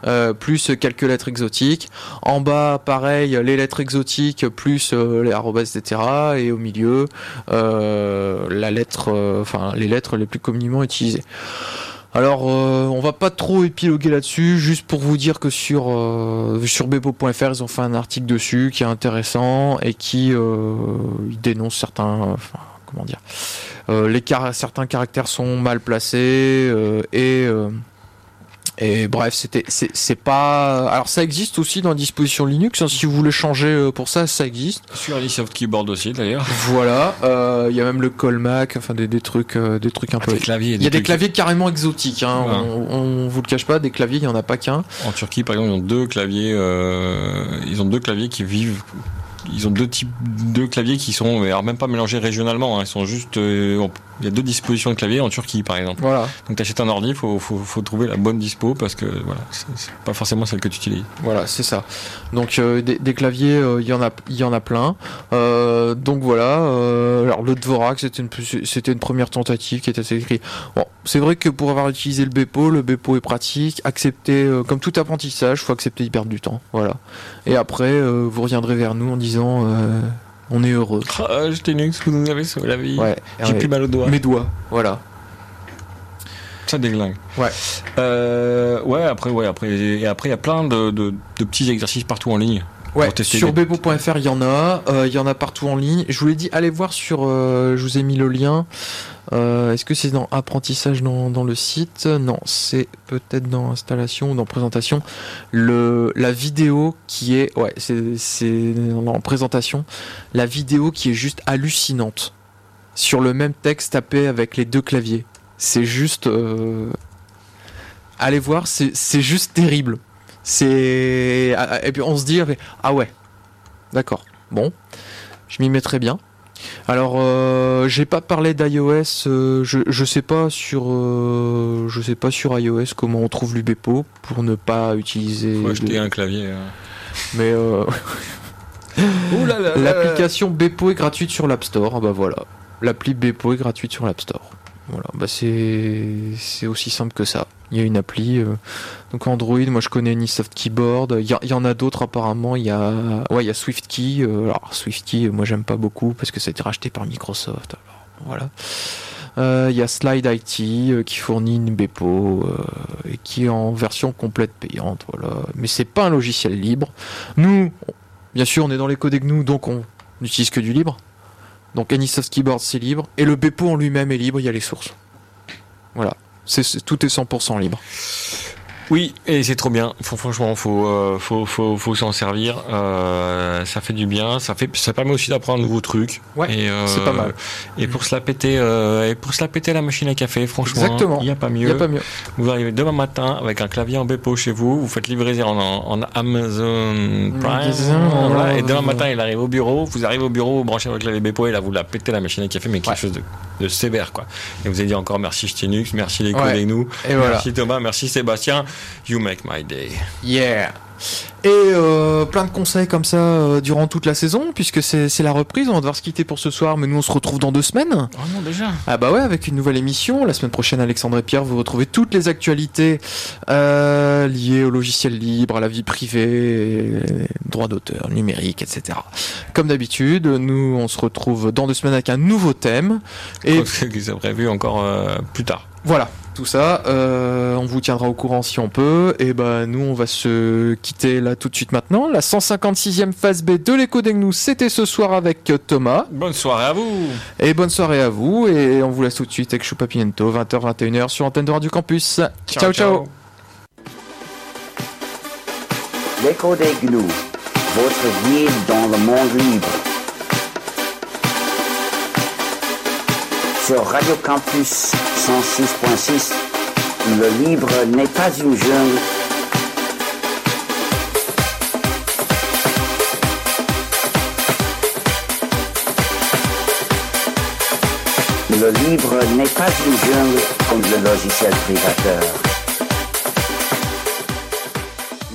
Euh, plus quelques lettres exotiques. En bas, pareil, les lettres exotiques plus euh, les arrobas, etc. Et au milieu, la lettre, enfin les lettres les plus communément utilisées. Alors, euh, on va pas trop épiloguer là-dessus, juste pour vous dire que sur euh, sur bebo.fr, ils ont fait un article dessus qui est intéressant et qui euh, dénonce certains, enfin, comment dire, les certains caractères sont mal placés et et bref, c'était, c'est pas. Alors ça existe aussi dans la disposition Linux. Hein. si vous voulez changer euh, pour ça, ça existe. Sur Soft Keyboard aussi d'ailleurs. Voilà. Euh, il y a même le Colmac, enfin des, des trucs, euh, des trucs un ah, peu. claviers. Il y a des claviers carrément exotiques. Hein. On, on, vous le cache pas, des claviers, il y en a pas qu'un. En Turquie, par exemple, ils ont deux claviers. ils ont deux claviers qui vivent ils ont deux types de claviers qui sont alors même pas mélangés régionalement. Hein. ils sont juste il y a deux dispositions de clavier en Turquie, par exemple. Voilà. Donc, tu achètes un ordi, il faut, faut, faut, trouver la bonne dispo parce que voilà, c'est pas forcément celle que tu utilises. Voilà, c'est ça. Donc, euh, des, des, claviers, euh, il y en a, il y en a plein. Euh, donc voilà. alors, le Dvorak, c'était une, c'était une première tentative qui était assez écrite. Bon, c'est vrai que pour avoir utilisé le Bepo, le Bepo est pratique. Accepter, comme tout apprentissage, faut accepter d'y perdre du temps. Voilà. Et après, vous reviendrez vers nous en disant on est heureux. Ah, je Linux, vous nous avez sauvé la vie. Ouais, J'ai plus mal aux doigts. Mes doigts, voilà. Ça déglingue. Ouais. Euh, ouais, après, ouais, après, et après, il y a plein de, de, petits exercices partout en ligne. Ouais, sur bebo.fr, il y en a. Euh, il y en a partout en ligne. Je vous l'ai dit, allez voir sur. Euh, je vous ai mis le lien. Euh, est-ce que c'est dans apprentissage dans, le site? Non, c'est peut-être dans installation ou dans présentation. Le, la vidéo qui est, ouais, c'est en présentation. La vidéo qui est juste hallucinante sur le même texte tapé avec les deux claviers. C'est juste, allez voir, c'est juste terrible. C'est et puis on se dit ah ouais, d'accord, bon, je m'y mettrai bien. Alors, euh, j'ai pas parlé d'iOS. Euh, je, je sais pas sur, euh, je sais pas sur iOS comment on trouve l'UBEPO pour ne pas utiliser. Faut acheter un clavier. Hein. Mais l'application Bepo est gratuite sur l'App Store. Ah bah voilà, l'appli Bepo est gratuite sur l'App Store. Voilà, bah c'est aussi simple que ça. Il y a une appli. Euh, donc Android, moi je connais Anysoft Keyboard. Il y, en a d'autres apparemment. Il y a ouais, il y a SwiftKey. Euh, alors SwiftKey, moi j'aime pas beaucoup parce que ça a été racheté par Microsoft. voilà. Euh, il y a Slide IT qui fournit une Bepo et qui est en version complète payante. Voilà. Mais c'est pas un logiciel libre. Nous, bien sûr, on est dans les codes GNU, donc on n'utilise que du libre. Donc Anysoft Keyboard c'est libre et le Bepo en lui-même est libre, il y a les sources. Voilà, tout est 100% libre. Oui, et c'est trop bien. franchement, faut, euh, faut, faut, faut s'en servir. Euh, ça fait du bien. Ça fait, ça permet aussi d'apprendre un nouveau truc. Ouais. Euh, c'est pas mal. Et pour se la péter, et pour se la péter la machine à café, franchement, il n'y a pas mieux. Y a pas mieux. Vous arrivez demain matin avec un clavier en Bepo chez vous. Vous faites livrer en, en, Amazon Prime. et demain matin, il arrive au bureau. Vous arrivez au bureau, vous branchez votre clavier Bepo et là, vous la pétez la machine à café, mais quelque chose de, de, sévère, quoi. Et vous avez dit encore merci Ch'Tinux, merci les ouais. nous, merci Thomas, merci Sébastien. You make my day. Yeah. Et euh, plein de conseils comme ça euh, durant toute la saison, puisque c'est la reprise. On va devoir se quitter pour ce soir, mais nous on se retrouve dans deux semaines. Oh non, déjà Ah bah ouais, avec une nouvelle émission. La semaine prochaine, Alexandre et Pierre, vous retrouvez toutes les actualités euh, liées au logiciel libre, à la vie privée, droit d'auteur, numérique, etc. Comme d'habitude, nous on se retrouve dans deux semaines avec un nouveau thème. Et qui s'est prévu encore plus tard. Voilà, tout ça. Euh, on vous tiendra au courant si on peut. Et ben nous, on va se quitter là tout de suite maintenant. La 156e phase B de l'écho nous c'était ce soir avec Thomas. Bonne soirée à vous. Et bonne soirée à vous. Et on vous laisse tout de suite avec Choupapinento, 20h, 21h sur Antenne de Radio Campus. Ciao, ciao. L'écho des gnous, votre guide dans le monde libre. Sur Radio Campus 106.6. Le libre n'est pas une jungle. Le livre n'est pas une jungle comme le logiciel privateur.